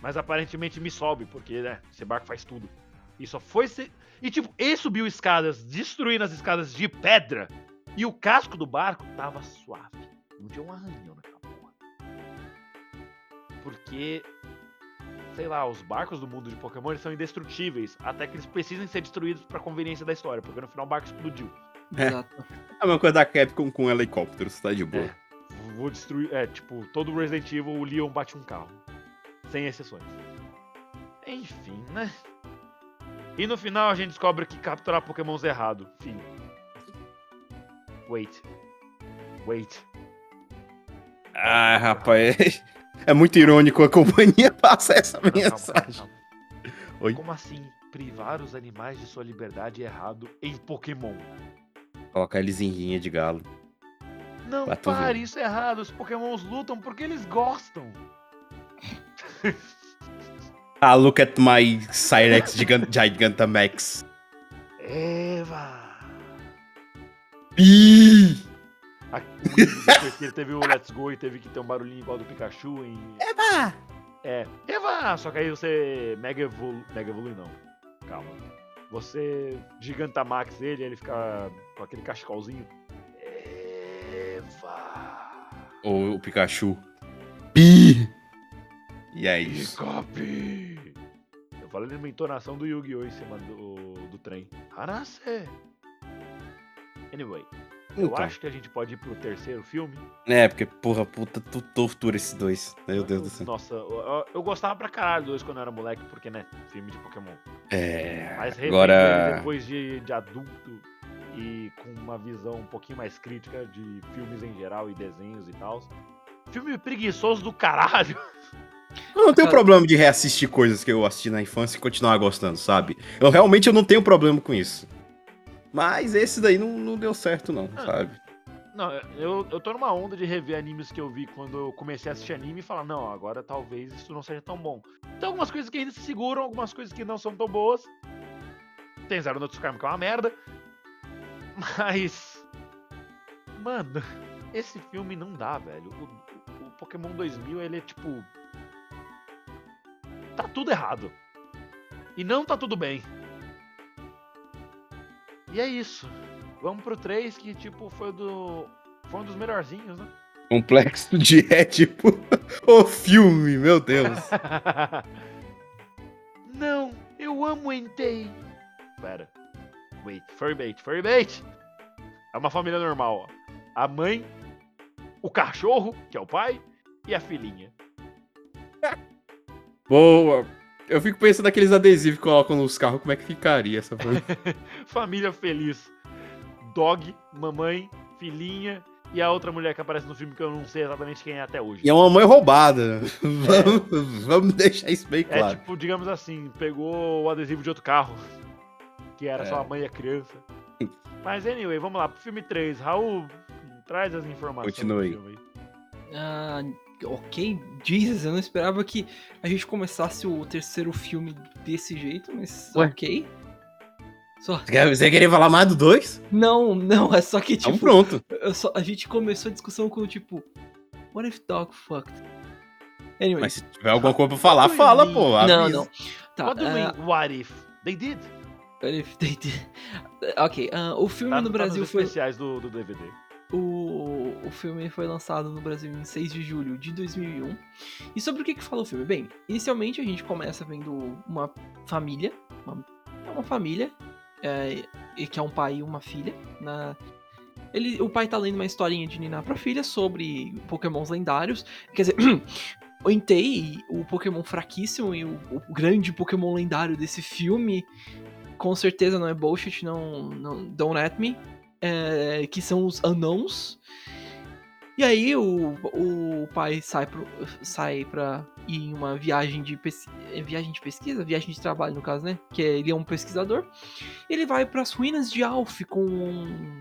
Mas aparentemente me sobe, porque, né, esse barco faz tudo. E só foi se... E tipo, ele subiu escadas, destruindo as escadas de pedra. E o casco do barco tava suave. Não tinha um arranhão naquela porra. Porque, sei lá, os barcos do mundo de Pokémon eles são indestrutíveis. Até que eles precisem ser destruídos pra conveniência da história. Porque no final o barco explodiu. É. Exato. É uma coisa da Capcom com helicópteros, tá de boa. É. Vou destruir. É, tipo, todo Resident Evil, o Leon bate um carro. Sem exceções. Enfim, né? E no final a gente descobre que capturar Pokémons é errado. Fim. Wait. Wait. Ah, rapaz. É muito irônico a companhia passar essa Não, calma, mensagem. calma. Oi? Como assim privar os animais de sua liberdade é errado em Pokémon? Colocar eles em rinha de galo. Não, ver. pare, isso é errado. Os Pokémons lutam porque eles gostam. Ah, look at my Cyrex Gigan- Gigantamax. Eva! Ih! A- Depois que ele teve o Let's Go e teve que ter um barulhinho igual do Pikachu em. Eba! É, Eva! Só que aí você Mega Evolu... Mega Evolui não. Calma. Você Gigantamax ele, ele fica com aquele cachecolzinho. Eva! Ou o Pikachu. Pi! E é isso. Eu falei numa entonação do Yu-Gi-Oh! em cima do, do trem. Hanase! Anyway. Eu Então. acho que a gente pode ir pro terceiro filme. É, porque, porra, puta, tu tortura esses dois. Meu Deus do céu. Nossa, eu, eu- gostava pra caralho dos quando eu era moleque, porque, né, filme de Pokémon. É. Mas Agora. depois de, de adulto e com uma visão um pouquinho mais crítica de filmes em geral e desenhos e tal. Filme preguiçoso do caralho. Eu não tenho problema de reassistir coisas que eu assisti na infância e continuar gostando, sabe? Eu realmente eu não tenho problema com isso. Mas esse daí não, não deu certo, não, Ah. sabe? Não, eu, eu tô numa onda de rever animes que eu vi quando eu comecei a assistir anime e falar, não, agora talvez isso não seja tão bom. Tem algumas coisas que ainda se seguram, algumas coisas que não são tão boas. Tem Zero no Tsukaima que é uma merda. Mas. Mano, esse filme não dá, velho. O, o Pokémon 2000, ele é tipo. Tá tudo errado. E não tá tudo bem. E é isso. Vamos pro 3, que tipo, foi do. Foi um dos melhorzinhos, né? Complexo de é tipo o filme, meu Deus. Não, eu amo Entei. Pera. Wait, Furry Furrybait. É uma família normal, ó. A mãe, o cachorro, que é o pai, e a filhinha. Boa. Eu fico pensando naqueles adesivos que colocam nos carros, como é que ficaria essa coisa? Família feliz. Dog, mamãe, filhinha e a outra mulher que aparece no filme que eu não sei exatamente quem é até hoje. E é uma mãe roubada. Vamos, vamos deixar isso bem É claro. tipo, digamos assim, pegou o adesivo de outro carro. Que era só É. a mãe e a criança. Mas anyway, vamos lá, pro filme 3. Raul, traz as informações Continue. Ah, ok, Jesus, eu não esperava que a gente começasse o terceiro filme desse jeito, mas Ué? ok. Só... Você quer- Você queria falar mais do dois? Não, não, é só que Então tipo, pronto. eu só- a gente começou a discussão com tipo, what if dog fucked? Anyway, Mas se tiver alguma coisa pra falar, fala, pô. não, avisa. não. Tá, What do you ah, mean, what if? They did. Did- Ok, ah, o filme Tá, no tá Brasil nos foi especiais do, do DVD. O, o filme foi lançado no Brasil em 6 de julho de 2001. E sobre o que, que fala o filme? Bem, inicialmente a gente começa vendo uma família. Uma, é uma família. é, e que é um pai e uma filha. Na, ele, o pai tá lendo uma historinha de Niná pra filha sobre pokémons lendários. Quer dizer, o Entei, o pokémon fraquíssimo e o, o grande pokémon lendário desse filme, com certeza não é bullshit, não, não don't at me é, que são os anãos. E aí o, o pai sai, pro, sai pra ir em uma viagem de, é, viagem de pesquisa, viagem de trabalho no caso, né? Que é- ele é um pesquisador. Ele vai pras ruínas de Alf com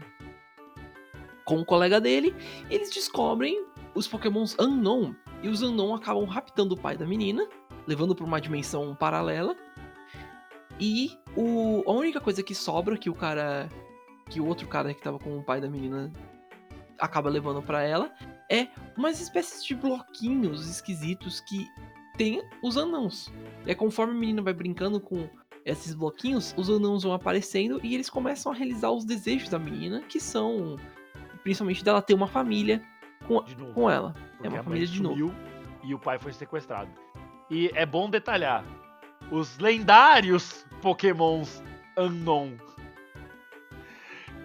com um colega dele. E eles descobrem os pokémons Unknown. E os Unknown acabam raptando o pai da menina, levando pra uma dimensão paralela. E o, a única coisa que sobra que o cara que o outro cara que tava com o pai da menina acaba levando pra ela é umas espécies de bloquinhos esquisitos que tem os anãos. E aí, conforme a menina vai brincando com esses bloquinhos, os anãos vão aparecendo e eles começam a realizar os desejos da menina, que são principalmente dela ter uma família De novo. com ela. É uma família de novo. E o pai foi sequestrado. E é bom detalhar. Os lendários Pokémons Unknown.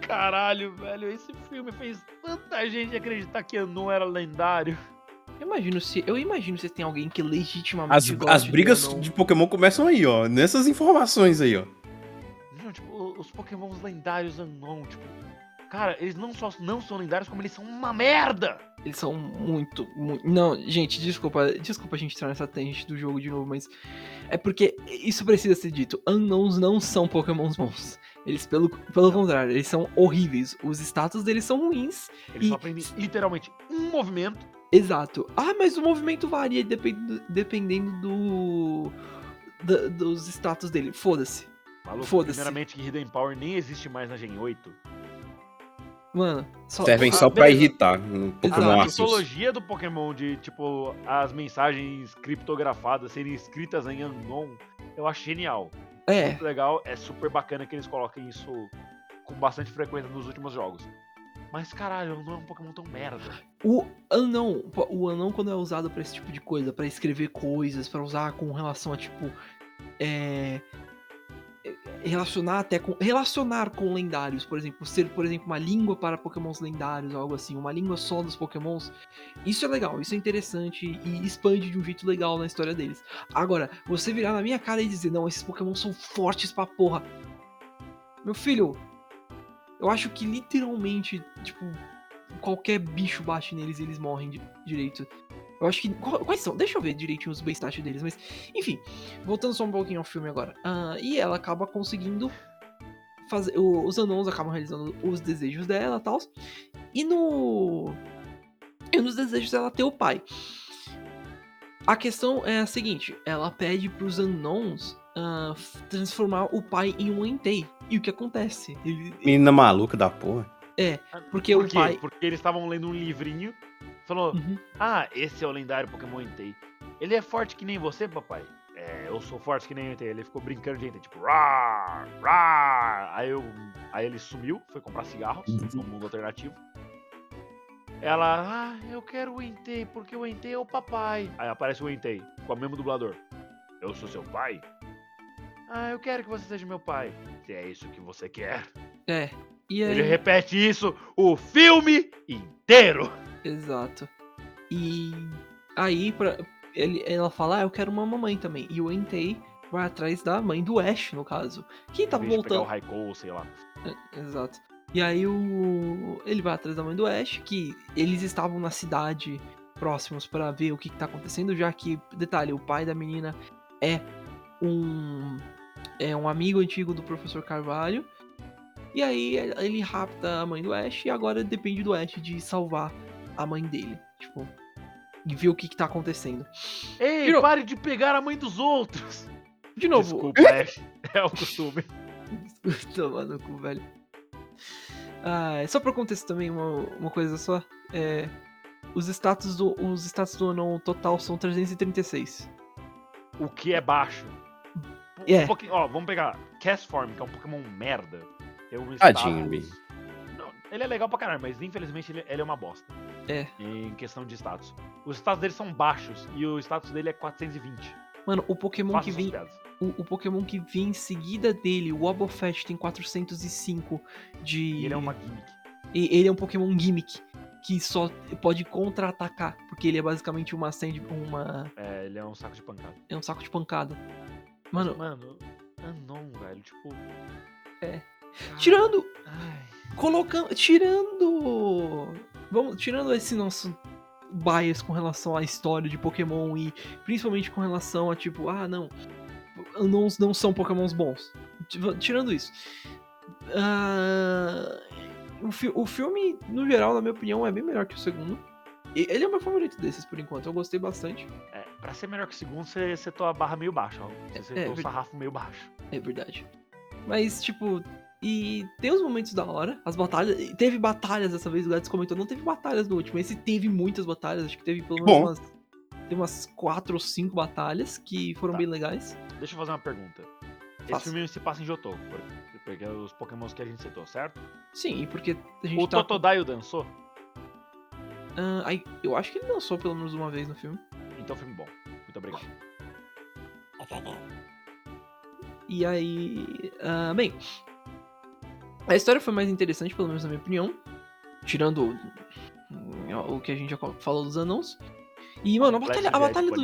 Caralho, velho, esse filme fez tanta gente acreditar que Unknown era lendário. Eu imagino se eu imagino se tem alguém que legitimamente As, gosta as de brigas anão. de Pokémon começam aí, ó. Nessas informações aí, ó. Não, tipo, os Pokémons lendários Unknown, tipo. Cara, eles não só não são lendários, como eles são uma merda! Eles são muito, muito. Não, gente, desculpa, desculpa a gente entrar nessa tangente do jogo de novo, mas é porque isso precisa ser dito. Unknowns não são Pokémons bons. Eles, pelo, pelo contrário, eles são horríveis. Os status deles são ruins. Eles E- só aprendem literalmente um movimento. Exato. Ah, mas o movimento varia dependendo, dependendo do. da- dos status dele. Foda-se. Maluco, Foda-se. primeiramente que Hidden Power nem existe mais na Gen 8. Mano, só. Servem Ah, só pra irritar. No Pokémon Exato. A mitologia do Pokémon de, tipo, as mensagens criptografadas serem escritas em Unknown, eu acho genial. É, Muito legal, é super bacana que eles coloquem isso com bastante frequência nos últimos jogos. Mas caralho, não é um Pokémon tão merda. O anão, o anão quando é usado pra esse tipo de coisa, pra escrever coisas, pra usar com relação a tipo, é, relacionar até com relacionar com lendários, por exemplo, ser, por exemplo, uma língua para pokémons lendários, algo assim, uma língua só dos pokémons. Isso é legal, isso é interessante e expande de um jeito legal na história deles. Agora, você virar na minha cara e dizer, não, esses pokémons são fortes pra porra. Meu filho, eu acho que literalmente, tipo, qualquer bicho bate neles e eles morrem de, direito. Eu acho que. Quais são? Deixa eu ver direitinho os base stats deles, mas. Enfim, voltando só um pouquinho ao filme agora. Ah, e ela acaba conseguindo fazer. Os anões acabam realizando os desejos dela e tal. E no. E nos desejos ela ter o pai. A questão é a seguinte: ela pede pros anões ah, f- transformar o pai em um Entei. E o que acontece? Ele, Menina maluca da porra. Porque Por o quê? pai- Porque eles estavam lendo um livrinho. Falou, Uhum. ah, esse é o lendário Pokémon Entei. Ele é forte que nem você, papai? É, eu sou forte que nem o Entei. Ele ficou brincando de Entei, tipo, rar, rar. Aí, eu, aí ele sumiu, foi comprar cigarros no mundo alternativo. Ela, ah, eu quero o Entei, porque o Entei é o papai. Aí aparece o Entei, com o mesmo dublador. Eu sou seu pai? Ah, eu quero que você seja meu pai. Se é isso que você quer. É. E aí, Ele repete isso o filme inteiro. Exato. E aí pra, ele, ela fala, ah, eu quero uma mamãe também. E o Entei vai atrás da mãe do Ash, no caso. Que tá Em vez de pegar voltando. o Raikou, sei lá. É, Exato. E aí o ele vai atrás da mãe do Ash, que eles estavam na cidade próximos pra ver o que, que tá acontecendo, já que, detalhe, o pai da menina é um é um amigo antigo do professor Carvalho. E aí ele rapta a mãe do Ash e agora depende do Ash de salvar a mãe dele, tipo, e ver o que, que tá acontecendo. Ei, Virou. pare de pegar a mãe dos outros. De novo, Desculpa, Ash. É o costume. Toma no cu, velho. Ah, só pra contexto também, uma, uma coisa só. É, os status do os status do anão total são 336. O que é baixo. Um É. pouquinho- ó, vamos pegar Castform, que é um Pokémon merda. Tem um Tadinho, status... Não, ele é legal pra caralho, mas infelizmente ele, ele é uma bosta. É. Em questão de status. Os status dele são baixos e o status dele é 420. Mano, o Pokémon Faça que vem. O, o Pokémon que vem em seguida dele, o Wobbuffet, tem 405 de. E ele é uma gimmick. E ele é um Pokémon gimmick. Que só pode contra-atacar. Porque ele é basicamente uma sand. Uma. É, ele é um saco de pancada. É um saco de pancada. Mano, Mano, Anon, velho, tipo. É. Tirando. Ai. Colocando, tirando, vamos, tirando esse nosso bias com relação à história de Pokémon e principalmente com relação a tipo, ah, não, não, não são Pokémons bons. Tirando isso, ah, o, fi- o filme no geral, na minha opinião, é bem melhor que o segundo. E ele é o meu favorito desses por enquanto. Eu gostei bastante. É, pra ser melhor que o segundo, você setou a barra meio baixa, ó. Você É, setou é o sarrafo meio baixo. É verdade. Mas, tipo, e tem os momentos da hora, as batalhas. Teve batalhas dessa vez, o Gladys comentou, não teve batalhas no último. Esse teve muitas batalhas, acho que teve pelo menos Bom. umas. Tem umas quatro ou cinco batalhas que foram Tá. bem legais. Deixa eu fazer uma pergunta. Esse Faça. filme se passa em por- porque é os pokémons que a gente citou, certo? Sim, porque a gente O tá. Totodile dançou? Ah, aí, eu acho que ele lançou pelo menos uma vez no filme. Então filme bom. Muito obrigado. E aí. ah, bem. A história foi mais interessante, pelo menos na minha opinião. Tirando o, o que a gente já falou dos anãos. E, mano, a batalha, a batalha, do,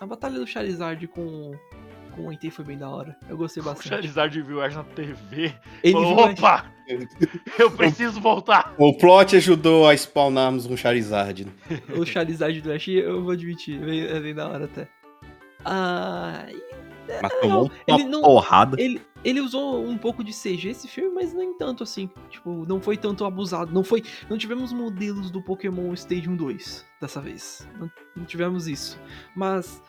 a batalha do Charizard com, com o Entei foi bem da hora. Eu gostei O bastante. Charizard viu Ash na TV. Ele falou, opa! Eu preciso voltar! O plot ajudou a spawnarmos um Charizard. o Charizard do Ash, eu vou admitir, é bem, é bem da hora até. Ah, e Mas É, tomou ele uma não- porrada. ele, ele usou um pouco de CG esse filme, mas nem tanto assim. Tipo, não foi tanto abusado. Não foi. Não tivemos modelos do Pokémon Stadium 2 dessa vez. Não, não tivemos isso. Mas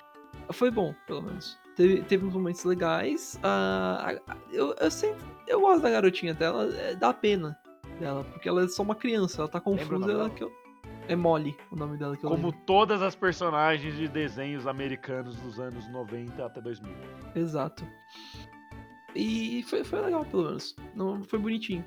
foi bom, pelo menos. Teve, teve uns momentos legais. Ah, eu, eu, sempre, eu gosto da garotinha dela, é, dá pena dela, porque ela é só uma criança, ela tá Lembra o confusa. nome Ela dela? que eu, é Molly o nome dela que eu Como lembro. todas as personagens de desenhos americanos dos anos 90 até 2000. Exato. E foi, foi legal, pelo menos. Não, foi bonitinho.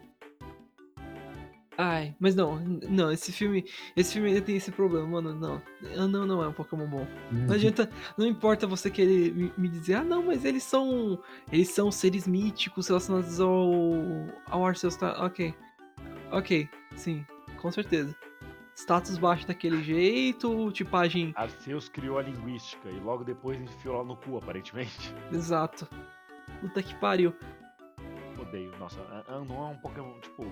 Ai, mas não, não, esse filme, esse filme ainda tem esse problema, mano, não, ah, não, não é um Pokémon bom. Não adianta, não importa você querer me, me dizer, ah, não, mas eles são, eles são seres míticos relacionados ao, ao Arceus, tá, ok, ok, sim, com certeza. Status baixo daquele jeito, tipagem, Arceus criou a linguística e logo depois enfiou lá no cu, aparentemente. exato. Puta que pariu. Odeio. Nossa, não é um Pokémon, tipo.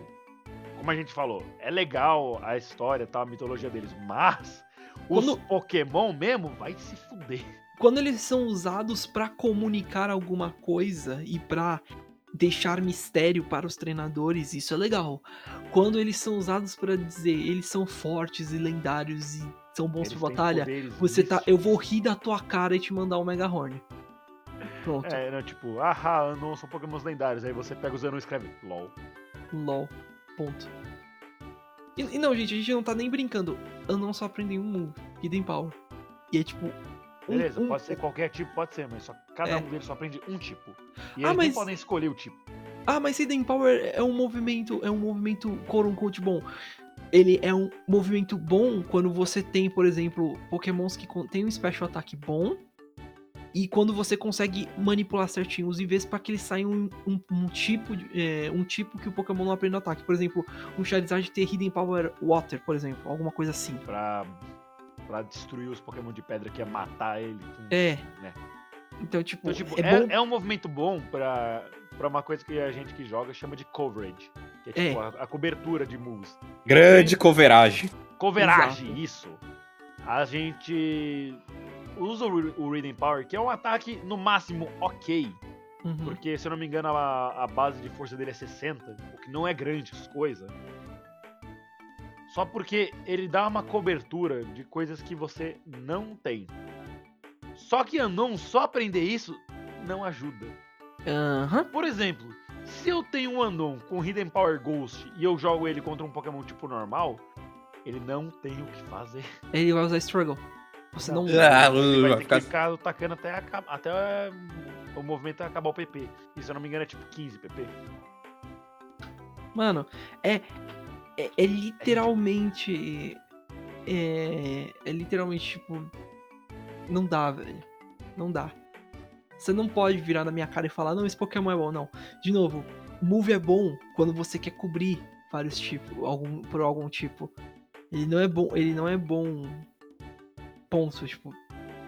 Como a gente falou, é legal a história, tá, a mitologia deles, mas os Quando- Pokémon mesmo vai se fuder. Quando eles são usados pra comunicar alguma coisa e pra deixar mistério para os treinadores, isso é legal. Quando eles são usados pra dizer eles são fortes e lendários e são bons Eles pra batalha, você tá, eu vou rir da tua cara e te mandar o Mega Horn. Pronto, É, não, tipo, ahá, não são Pokémons lendários. Aí você pega os anos e escreve LOL. LOL. Ponto. E, e não, gente, a gente não tá nem brincando. Não só aprendi um move, Hidden Power. E é tipo. um- Beleza, um- pode ser qualquer tipo, pode ser, mas só cada É. um deles só aprende um tipo. E Ah, eles mas- podem escolher o tipo. Ah, mas Hidden Power é um movimento, é um movimento quote unquote bom. Ele é um movimento bom quando você tem, por exemplo, pokémons que tem um special attack bom. E quando você consegue manipular certinho os IVs para que eles saiam um, um- um tipo de- é, um tipo que o Pokémon não aprende no ataque. Por exemplo, um Charizard ter Hidden Power Water, por exemplo. Alguma coisa assim. Pra, pra destruir os Pokémon de pedra que é matar ele. com- É. Né. Então, tipo, Então, tipo, é, é, bom. é um movimento bom pra, pra uma coisa que a gente que joga chama de coverage. Que é tipo a, a cobertura de moves. Grande coveragem. Coverage, Exato. isso. A gente usa o, o Reading Power, que é um ataque no máximo ok. Uhum. Porque, se eu não me engano, a, a base de força dele é 60, o que não é grande coisa. Só porque ele dá uma cobertura de coisas que você não tem. Só que Anon só aprender isso não ajuda. Aham. Por exemplo, se eu tenho um Anon com Hidden Power Ghost e eu jogo ele contra um Pokémon tipo normal, ele não tem o que fazer. Ele vai usar Struggle. Você não. Ah, Ele vai ter ficar- que ficar atacando até, aca- até o movimento acabar o PP. E se eu não me engano é tipo 15 PP. Mano, é. É, é literalmente. É. É literalmente, tipo. Não dá, velho. Não dá. Você não pode virar na minha cara e falar, não, esse Pokémon é bom, não. De novo, move é bom quando você quer cobrir vários tipos, algum, por algum tipo. Ele não é bom, ele não é bom. Ponto, tipo,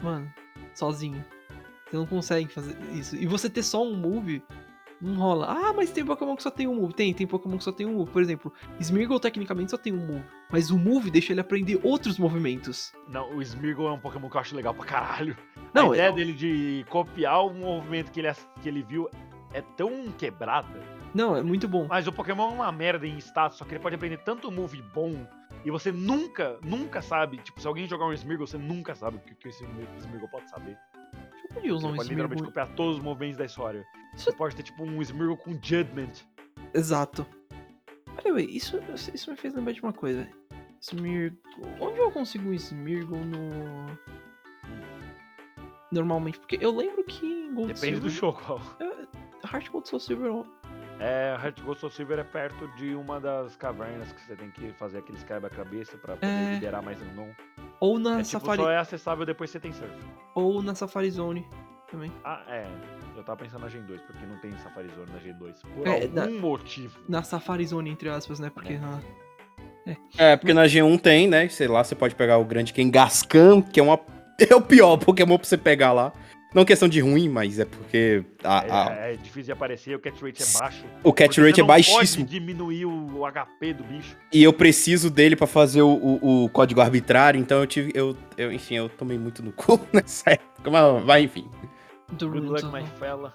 mano, sozinho. Você não consegue fazer isso. E você ter só um move não rola. Ah, mas tem Pokémon que só tem um move. Tem, tem Pokémon que só tem um move. Por exemplo, Smeargle tecnicamente só tem um move. Mas o move deixa ele aprender outros movimentos. Não, o Smeargle é um Pokémon que eu acho legal pra caralho. Não, a ideia dele de copiar o movimento que ele, que ele viu é tão quebrada. Não, é muito bom. Mas o Pokémon é uma merda em status, só que ele pode aprender tanto move bom. E você nunca, nunca sabe. Tipo, se alguém jogar um Smeargle, você nunca sabe o que, que esse Smeargle pode saber. Eu podia usar Ele um pode literalmente copiar todos os movimentos da história. Isso- Você pode ter tipo um Smeargle com Judgment. Exato. Anyway, isso, isso me fez lembrar de uma coisa. Smeargle. Onde eu consigo um Smeargle no. Normalmente? Porque eu lembro que em Gold Depende do Silver. jogo. Heart Gold Soul Silver. É, Heart Gold Soul Silver é perto de uma das cavernas que você tem que fazer aqueles quebra-cabeça pra poder É. liberar mais um. Ou na É, tipo, Safari. só é acessável depois que você tem surf. Ou na Safari Zone também. Ah, é. Eu tava pensando na Gen 2, porque não tem Safari Zone na Gen 2. Por É, algum na- motivo. Na Safari Zone, entre aspas, né? Porque. ah, É, porque na G1 tem, né? Sei lá, você pode pegar o grande Kangaskhan, que é uma. É o pior Pokémon pra você pegar lá. Não questão de ruim, mas é porque a- a- É, é difícil de aparecer, o catch rate é baixo. o catch rate você é não baixíssimo. Pode diminuir o HP do bicho. E eu preciso dele pra fazer o, o- o código arbitrário, então eu tive. Eu, eu, enfim, eu tomei muito no cu nessa época. Mas vai, enfim. Good luck, my fella.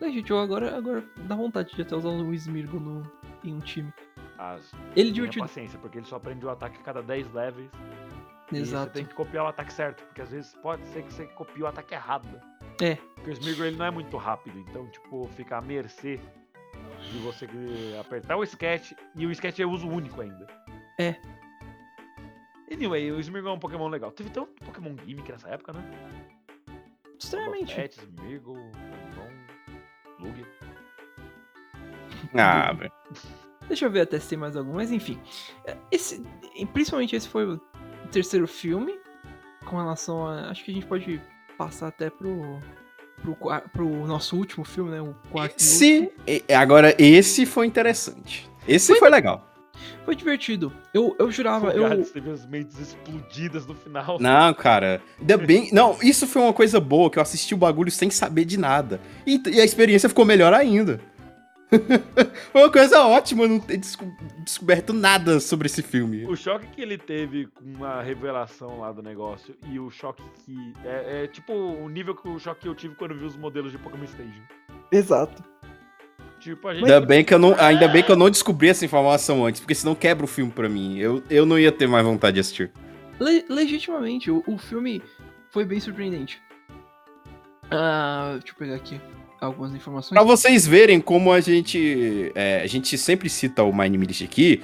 É, gente, eu agora, agora dá vontade de até usar o Smeargle no, em um time. As, Ele tenha divertido. paciência, porque ele só aprende o ataque a cada 10 levels. E Exato. você tem que copiar o ataque certo, porque às vezes pode ser que você copie o ataque errado. É. Porque o Smeargle ele não é muito rápido, então, tipo, fica à mercê de você apertar o sketch, e o sketch é uso único ainda. É. Anyway, o Smeargle é um Pokémon legal. Teve tanto Pokémon gimmick nessa época, né? Extremamente. Pet, Smeargle, Anon, Lug. Ah, velho. Deixa eu ver até se tem mais algum, mas enfim. É, Esse, principalmente esse foi o terceiro filme. Com relação a. Acho que a gente pode passar até pro. Pro, pro nosso último filme, né? O quarto. e Esse, e- agora, esse foi interessante. Esse foi legal. Foi divertido. Eu, eu jurava, O eu. Teve as mentes explodidas no final. Não, cara. Ainda bem. Não, isso foi uma coisa boa, que eu assisti o bagulho sem saber de nada. E, e a experiência ficou melhor ainda. foi uma coisa ótima não ter desco- descoberto nada sobre esse filme. O choque que ele teve com a revelação lá do negócio e o choque que. É, é tipo o nível que o choque que eu tive quando eu vi os modelos de Pokémon Stadium. Exato. Tipo, a gente. Ainda bem, que eu não, ainda bem que eu não descobri essa informação antes, porque senão quebra o filme pra mim. Eu, eu não ia ter mais vontade de assistir. Le- legitimamente, o, o filme foi bem surpreendente. Ah, deixa eu pegar aqui algumas informações. Pra vocês verem como a gente. é, a gente sempre cita o Mind Military aqui,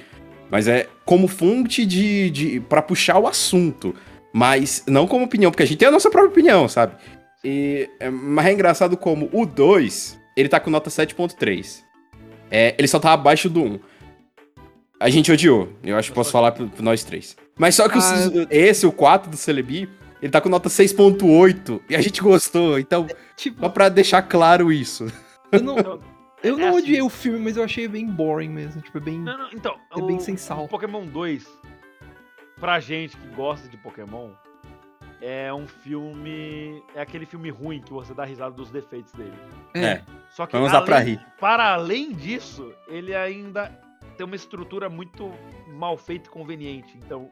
mas é como fonte de. de para puxar o assunto. Mas não como opinião, porque a gente tem a nossa própria opinião, sabe? E, é, mas é engraçado como o 2, ele tá com nota 7.3. É, ele só tá abaixo do 1. A gente odiou. Eu acho que posso falar pro nós três. Mas só que os- Ah. esse, o 4 do Celebi, ele tá com nota 6.8. E a gente gostou. Então, Tipo, só pra deixar claro isso. eu não, eu é não assim. odiei o filme, mas eu achei bem boring mesmo. Tipo, é bem. Não, não, então. É bem sem sal. O Pokémon 2, pra gente que gosta de Pokémon, é um filme. É aquele filme ruim que você dá risada dos defeitos dele. É. Só que Vamos lá pra rir. para além disso, ele ainda tem uma estrutura muito mal feita e conveniente. Então,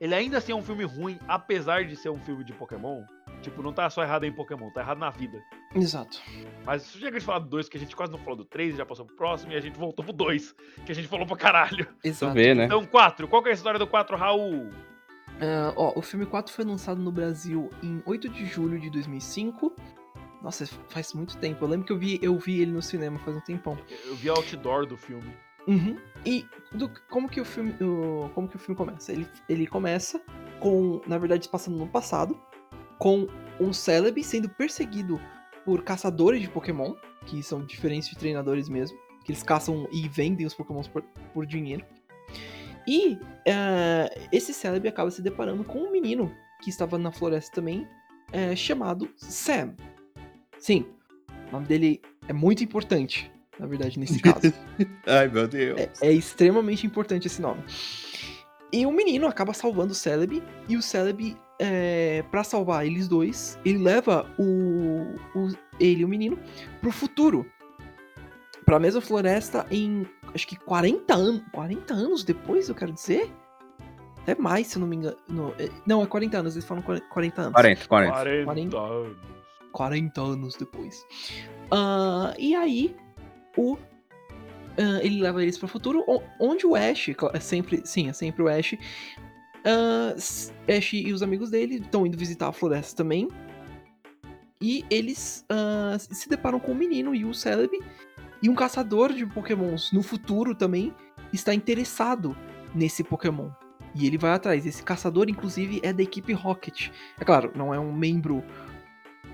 ele ainda assim é um filme ruim, apesar de ser um filme de Pokémon. Tipo, não tá só errado em Pokémon, tá errado na vida. Exato. Mas chega de falar do 2, que a gente quase não falou do 3, já passou pro próximo, e a gente voltou pro 2, que a gente falou pra caralho. Exato. vê, né? Então, 4, qual que é a história do 4, Raul? Ah, ó, o filme 4 foi lançado no Brasil em 8 de julho de 2005. Nossa, faz muito tempo. Eu lembro que eu vi, eu vi ele no cinema faz um tempão. Eu vi outdoor do filme. Uhum. E do- como que o filme, o- como que o filme começa? Ele, ele começa com, na verdade, passando no passado, com um Celebi sendo perseguido por caçadores de Pokémon, que são diferentes de treinadores mesmo, que eles caçam e vendem os Pokémons por, por dinheiro. E eh, esse Celebi acaba se deparando com um menino que estava na floresta também, eh, chamado Sam. Sim, o nome dele é muito importante, na verdade, nesse caso. Ai, meu Deus. É, é extremamente importante esse nome. E o menino acaba salvando o Celebi, e o Celebi, é, para salvar eles dois, ele leva o, o- ele e o menino pro futuro. Pra mesma floresta em, acho que 40 anos, 40 anos depois, eu quero dizer? Até mais, se eu não me engano. Não, é, não, é 40 anos, eles falam 40 40 anos. 40, 40. 40, 40. anos. 40 anos depois. Ah, e aí, o, ah, ele leva eles para o futuro, onde o Ash, é sempre, sim, é sempre o Ash. s- Ash e os amigos dele estão indo visitar a floresta também. E eles ah, se deparam com o menino e o Celebi. E um caçador de pokémons no futuro também está interessado nesse pokémon. E ele vai atrás. Esse caçador, inclusive, é da equipe Rocket. É claro, não é um membro um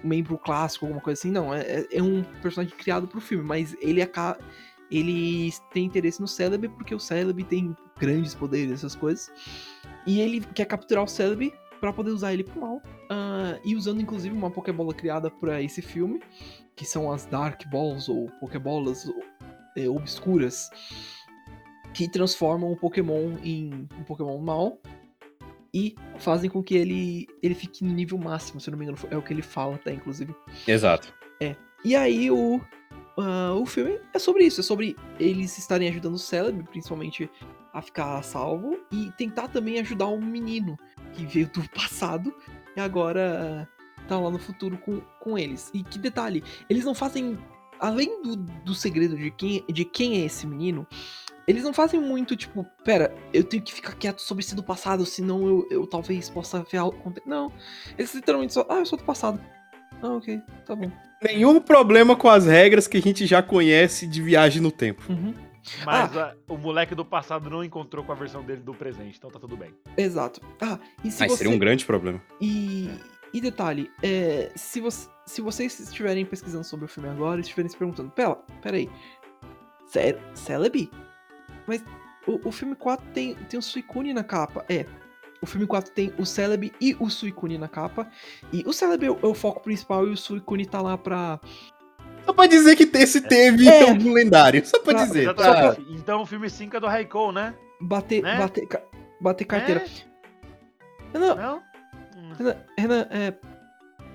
membro clássico, alguma coisa assim, não. É, é- é um personagem criado pro filme, mas ele aca- ele tem interesse no Celebi porque o Celebi tem grandes poderes, essas coisas. E ele quer capturar o Celebi pra poder usar ele pro mal. Ah, e usando inclusive uma Pokébola criada pra esse filme, que são as Dark Balls ou Pokébolas é, obscuras, que transformam o Pokémon em um Pokémon mal e fazem com que ele, ele fique no nível máximo, se não me engano, é o que ele fala até, inclusive. Exato. E aí o, ah, o filme é sobre isso, é sobre eles estarem ajudando o Celebi, principalmente, a ficar salvo, e tentar também ajudar um menino que veio do passado e agora tá lá no futuro com, com eles. E que detalhe, eles não fazem. Além do, do segredo de quem, de quem é esse menino, eles não fazem muito, tipo, pera, eu tenho que ficar quieto sobre esse do passado, senão eu, eu talvez possa ver algo. aconte-" Não. Eles literalmente só. Ah, eu sou do passado. Ah, ok, tá bom. Nenhum problema com as regras que a gente já conhece de viagem no tempo. Uhum. Mas a- o moleque do passado não encontrou com a versão dele do presente, então tá tudo bem. Exato. Ah, e se Mas você. seria um grande problema. E, e detalhe, é, se, você, se vocês estiverem pesquisando sobre o filme agora e estiverem se perguntando, pera, peraí, Sério? Celebi? Mas o, o filme 4 tem, tem o Suicune na capa. É. O filme 4 tem o Celebi e o Suicune na capa. E o Celebi é o, é o foco principal e o Suicune tá lá pra. Só pra dizer que esse teve É. algum lendário. Só pra Pra- dizer. Tá? Então o filme 5 é do Raikou, né? bater, Né? bater, bater carteira. Renan, Não? Hum, Renan, Renan, é.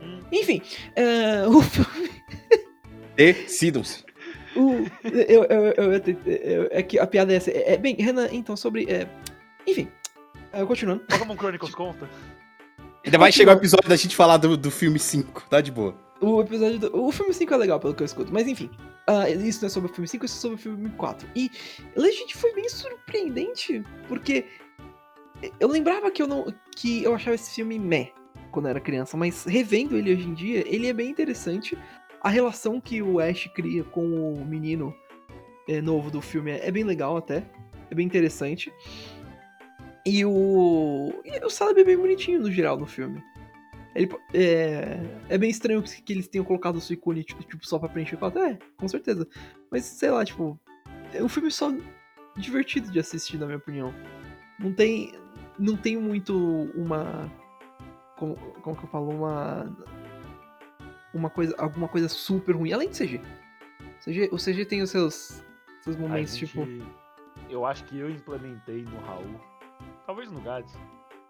hum. Enfim, é, o filme. Decidam-se. o- eu, eu, eu, eu- eu- é que a piada é essa. É, é, bem, Renan, então, sobre. é, enfim, é, continuando. Pokémon Chronicles conta? Ainda vai chegar o episódio da gente falar do, do filme 5, tá de boa. O episódio do. O filme 5 é legal, pelo que eu escuto. Mas enfim. ah, isso não é sobre o filme 5, isso é sobre o filme 4. E Legend foi bem surpreendente, porque eu lembrava que eu não. que eu achava esse filme meh quando eu era criança, mas revendo ele hoje em dia, ele é bem interessante. A relação que o Ash cria com o menino é, novo do filme é, é bem legal até. É bem interessante. E o. E o Celebi é bem bonitinho no geral no filme. Ele, é, é bem estranho que, que eles tenham colocado o Suicune, tipo, tipo, só pra preencher o. É, com certeza. Mas, sei lá, tipo, é um filme só divertido de assistir, na minha opinião. Não tem, não tem muito uma... Como, como que eu falo? Uma... Uma coisa, alguma coisa super ruim, além de CG. CG o CG tem os seus, seus momentos, gente- tipo... Eu acho que eu implementei no Raul, talvez no Gads,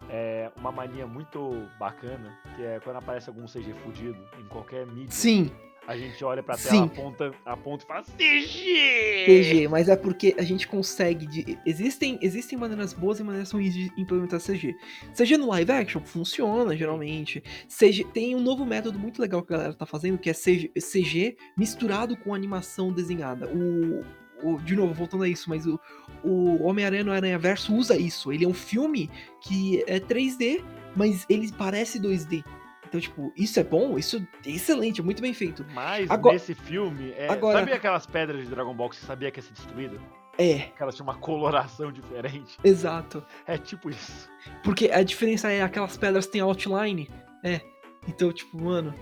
é uma mania muito bacana, que é quando aparece algum CG fudido em qualquer mídia, Sim, a gente olha pra Sim. tela, aponta, aponta e fala CG! CG, mas é porque a gente consegue. De, existem, existem maneiras boas e maneiras ruins de implementar CG. CG no live action funciona geralmente. CG, tem um novo método muito legal que a galera tá fazendo, que é CG, CG misturado com animação desenhada. O, o- de novo, voltando a isso, mas o, o Homem-Aranha no Aranha Verso usa isso. Ele é um filme que é 3D, mas ele parece 2D. Então, tipo, isso é bom, isso é excelente, é muito bem feito. Mas Agora- nesse filme, é, Agora- sabe aquelas pedras de Dragon Ball que você sabia que ia ser destruída? É, Que elas tinham uma coloração diferente? exato. É tipo isso. Porque a diferença é aquelas pedras têm outline. É. Então, tipo, mano.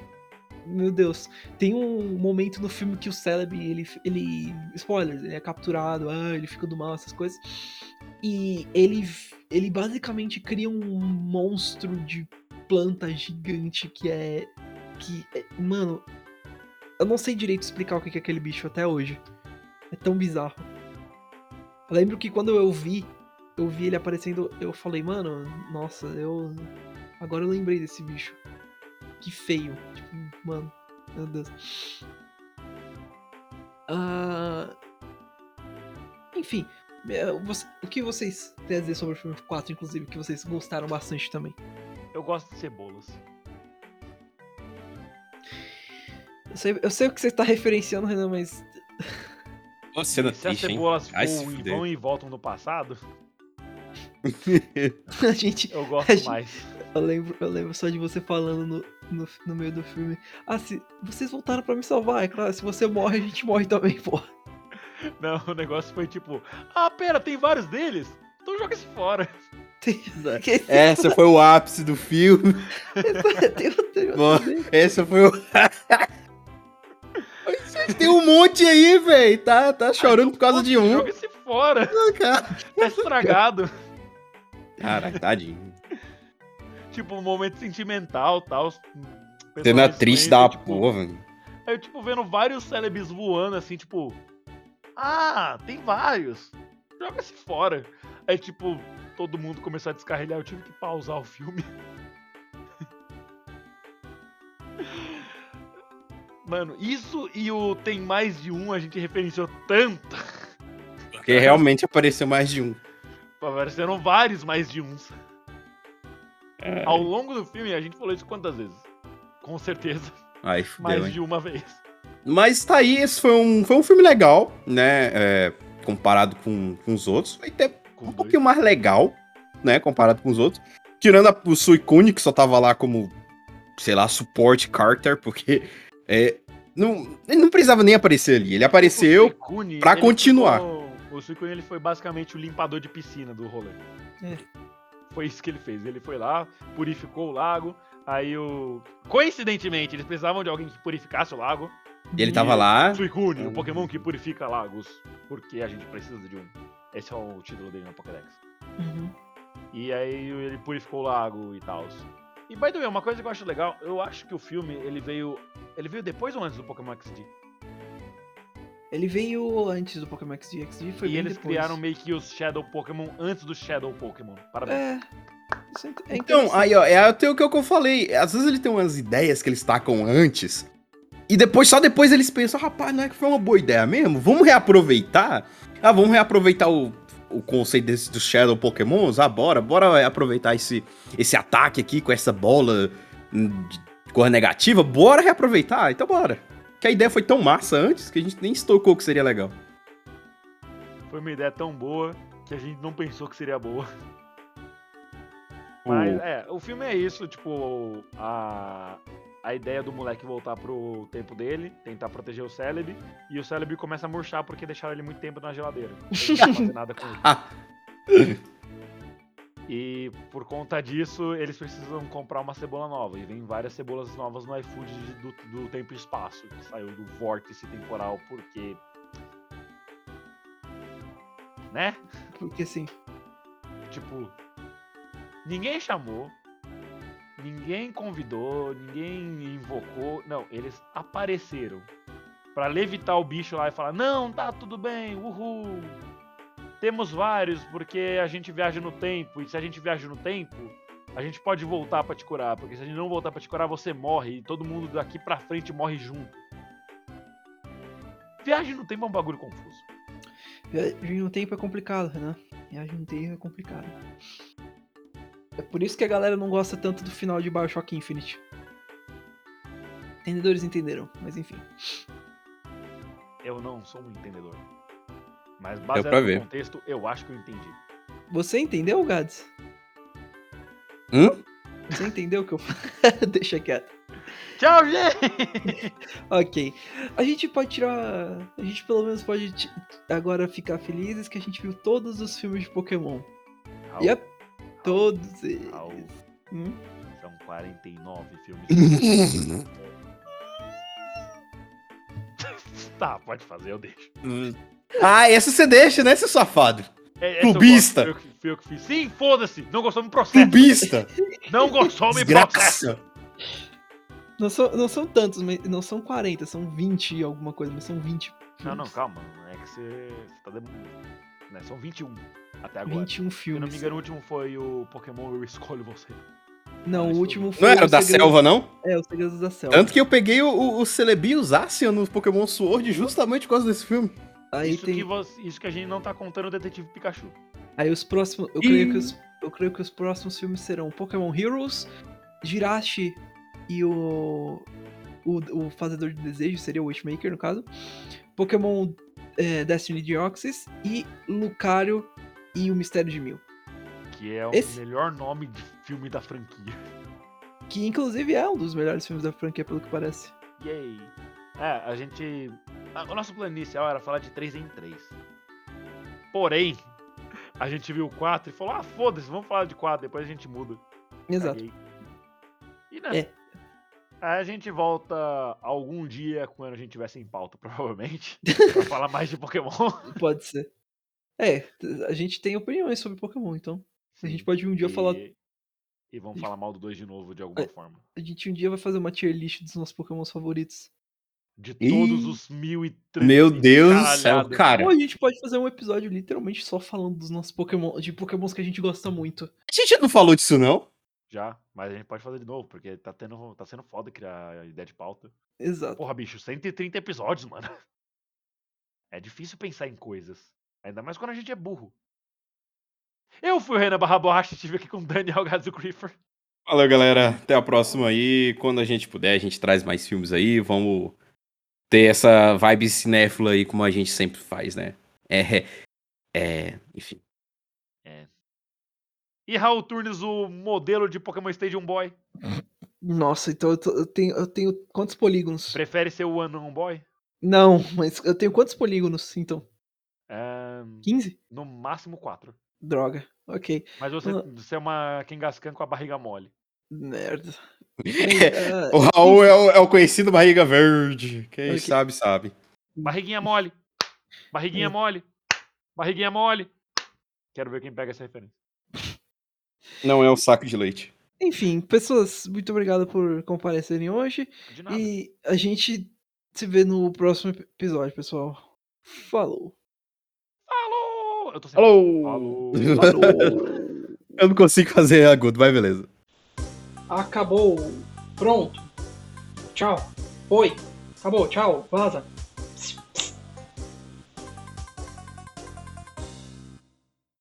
Meu Deus. Tem um momento no filme que o Celebi, ele. ele spoilers, ele é capturado, ah, ele fica do mal, essas coisas. E ele. Ele basicamente cria um monstro de planta gigante que é. Que. é- mano. Eu não sei direito explicar o que é aquele bicho até hoje. É tão bizarro. Eu lembro que quando eu vi eu vi ele aparecendo, eu falei, mano, nossa, eu. Agora eu lembrei desse bicho. Que feio. Tipo, mano, meu Deus. Ah. Enfim, é, o que vocês têm a dizer sobre o filme 4, inclusive, que vocês gostaram bastante também? Eu gosto de cebolas. Eu sei, eu sei o que você tá referenciando, Renan, mas. Ô, cena se as triste, cebolas Ai, se voam e vão e voltam no passado, a gente. eu A gosto gente- mais. Eu lembro, eu lembro só de você falando no, no, no meio do filme. Ah, se vocês voltaram pra me salvar, é claro, se você morre, a gente morre também, pô. Não, o negócio foi tipo, ah, pera, tem vários deles? Então joga esse fora. Tem, Essa foi o ápice do filme. tem, tem, Bom, Essa foi o. Tem um monte aí, velho. Tá, tá chorando por causa de um. Joga esse fora. Cara, Tá estragado. Caraca, tadinho. tipo, um momento sentimental tal. Cena triste da tipo, porra, velho. Aí eu, tipo, vendo vários célebres voando, assim, tipo... Ah, tem vários. Joga esse fora. Aí, tipo, todo mundo começou a descarrilhar. Eu tive que pausar o filme. Mano, isso e o Tem Mais de Um a gente referenciou tanto. Porque realmente apareceu mais de um. Apareceram vários mais de uns. É. Ao longo do filme, a gente falou isso quantas vezes? Com certeza, Aí fudeu, mais hein? de uma vez. Mas tá aí, esse foi um, foi um filme legal, né? é, comparado com, com os outros. Foi até Com um dois. pouquinho mais legal, né? Comparado com os outros. Tirando a, o Suicune, que só tava lá como, sei lá, suporte Carter, porque é, não, ele não precisava nem aparecer ali. Ele apareceu. O Suicune, pra ele continuar. ficou- o Suicune ele foi basicamente o limpador de piscina do rolê. É. Foi isso que ele fez. Ele foi lá, purificou o lago. Aí o. Coincidentemente, eles precisavam de alguém que purificasse o lago. E ele tava lá. Suicune, o Pokémon que purifica lagos. porque a gente precisa de um. Esse é o título dele na Pokédex. Uhum. E aí ele purificou o lago e tal. E by the way, uma coisa que eu acho legal, eu acho que o filme ele veio. Ele veio depois ou antes do Pokémon XD? Ele veio antes do Pokémon XD. XD foi e bem eles depois. criaram meio que os Shadow Pokémon antes do Shadow Pokémon. Parabéns. É. Isso é, é Então, aí, ó, é até o que eu falei. Às vezes ele tem umas ideias que eles tacam antes. E depois, só depois eles pensam, rapaz, não é que foi uma boa ideia mesmo? Vamos reaproveitar? Ah, vamos reaproveitar o, o conceito desse, dos Shadow Pokémons? Ah, bora, bora aproveitar esse, esse ataque aqui com essa bola hum, de cor negativa. Bora reaproveitar, então bora. Que a ideia foi tão massa antes que a gente nem se tocou que seria legal. Foi uma ideia tão boa que a gente não pensou que seria boa. Mas é, o filme é isso, tipo, a, a ideia do moleque voltar pro tempo dele, tentar proteger o Celebi, e o Celebi começa a murchar porque deixaram ele muito tempo na geladeira. Ele não fazer nada com ele. E por conta disso, eles precisam comprar uma cebola nova. E vem várias cebolas novas no iFood do, do tempo e espaço, que saiu do vórtice temporal, porque. Né? Porque assim. Tipo, ninguém chamou, ninguém convidou, ninguém invocou. Não, eles apareceram pra levitar o bicho lá e falar: Não, tá tudo bem, uhul. Temos vários, porque a gente viaja no tempo, e se a gente viaja no tempo, a gente pode voltar pra te curar, porque se a gente não voltar pra te curar, você morre, e todo mundo daqui pra frente morre junto. Viagem no tempo é um bagulho confuso. Viagem no tempo é complicado, Renan. Viagem no tempo é complicado. É por isso que a galera não gosta tanto do final de Bioshock Infinite. Entendedores entenderam, mas enfim. Eu não sou um entendedor. Mas baseado ver. no contexto, eu acho que eu entendi. Você entendeu, Gads? Hum? Você entendeu o que eu Deixa quieto. Tchau, gente! Ok. A gente pode tirar. A gente pelo menos pode agora ficar felizes que a gente viu todos os filmes de Pokémon. Raul, Yep. Todos eles. Raul, Hum? são 49 filmes. tá, pode fazer, eu deixo. ah, essa você deixa, né, seu safado? É, eu Clubista. eu, que- fui eu que fiz. Sim, foda-se! Não gostou, me processa! Clubista! Não gostou, me processa! Não são, não são tantos, mas não são 40, são 20 e alguma coisa, mas são 20. Não, não, calma. É que você, você tá demorando. Né, são 21 até agora. 21 Se eu não me filmes. engano, o último foi o Pokémon Eu Escolho Você. Não, o último foi. Não era o da Segredos- selva, não? É, os Segredos da Selva. Tanto que eu peguei o, o, o Celebius Zacian no Pokémon Sword justamente por causa desse filme. Aí Isso, tem. que você- isso que a gente não tá contando o Detetive Pikachu. Aí os próximos. Eu Ih. creio, que os, eu creio que os próximos filmes serão Pokémon Heroes, Jirachi e o. O, o Fazedor de Desejos, seria o Witchmaker no caso. Pokémon é, Destiny Deoxys e Lucario e o Mistério de Mil. Que é o Esse- melhor nome de filme da franquia. Que inclusive é um dos melhores filmes da franquia, pelo que parece. Yay! É, a gente. O nosso plano inicial era falar de 3 em 3. Porém, a gente viu 4 e falou: ah, foda-se, vamos falar de 4, depois a gente muda. Exato. Caguei. E né? É. A gente volta algum dia quando a gente tiver sem pauta, provavelmente. pra falar mais de Pokémon. Pode ser. É, a gente tem opiniões sobre Pokémon, então. A gente pode um dia e... falar. E vamos falar mal do 2 de novo de alguma É. forma. A gente um dia vai fazer uma tier list dos nossos Pokémons favoritos. De todos os mil e tre- Meu e Deus do céu, cara. Ou a gente pode fazer um episódio literalmente só falando dos nossos Pokémon, de Pokémons que a gente gosta muito. A gente não falou disso, não? Já, mas a gente pode fazer de novo, porque tá, tendo, tá sendo foda criar a ideia de pauta. Exato. Porra, bicho, 130 episódios, mano. É difícil pensar em coisas. Ainda mais quando a gente é burro. Eu fui o Renan Barra Borracha, estive aqui com o Daniel Gadzo Griffer. Valeu, galera. Até a próxima aí. Quando a gente puder, a gente traz mais filmes aí. Vamos ter essa vibe cinéfila aí, como a gente sempre faz, né? É. É. Enfim. E Raul Turnes, o modelo de Pokémon Stadium Boy. Nossa, então eu, tô- eu tenho, eu tenho quantos polígonos? Prefere ser o Unknown Boy? Não, mas eu tenho quantos polígonos, então? É, 15? no máximo 4. Droga. Ok. Mas você, você é uma Kangaskhan com a barriga mole. Merda. Mas, ah, O Raul é o, é o conhecido barriga verde. Quem Ok. sabe, sabe. Barriguinha mole. Barriguinha É. mole. Barriguinha mole. Quero ver quem pega essa referência. Não é um saco de leite. Enfim, pessoas, muito obrigado por comparecerem hoje. De nada. E a gente se vê no próximo episódio, pessoal. Falou. Falou! Eu tô sem Alô! Falou. Eu não consigo fazer agudo, mas beleza. Acabou. Pronto. Tchau. Oi. Acabou. Tchau. Vaza.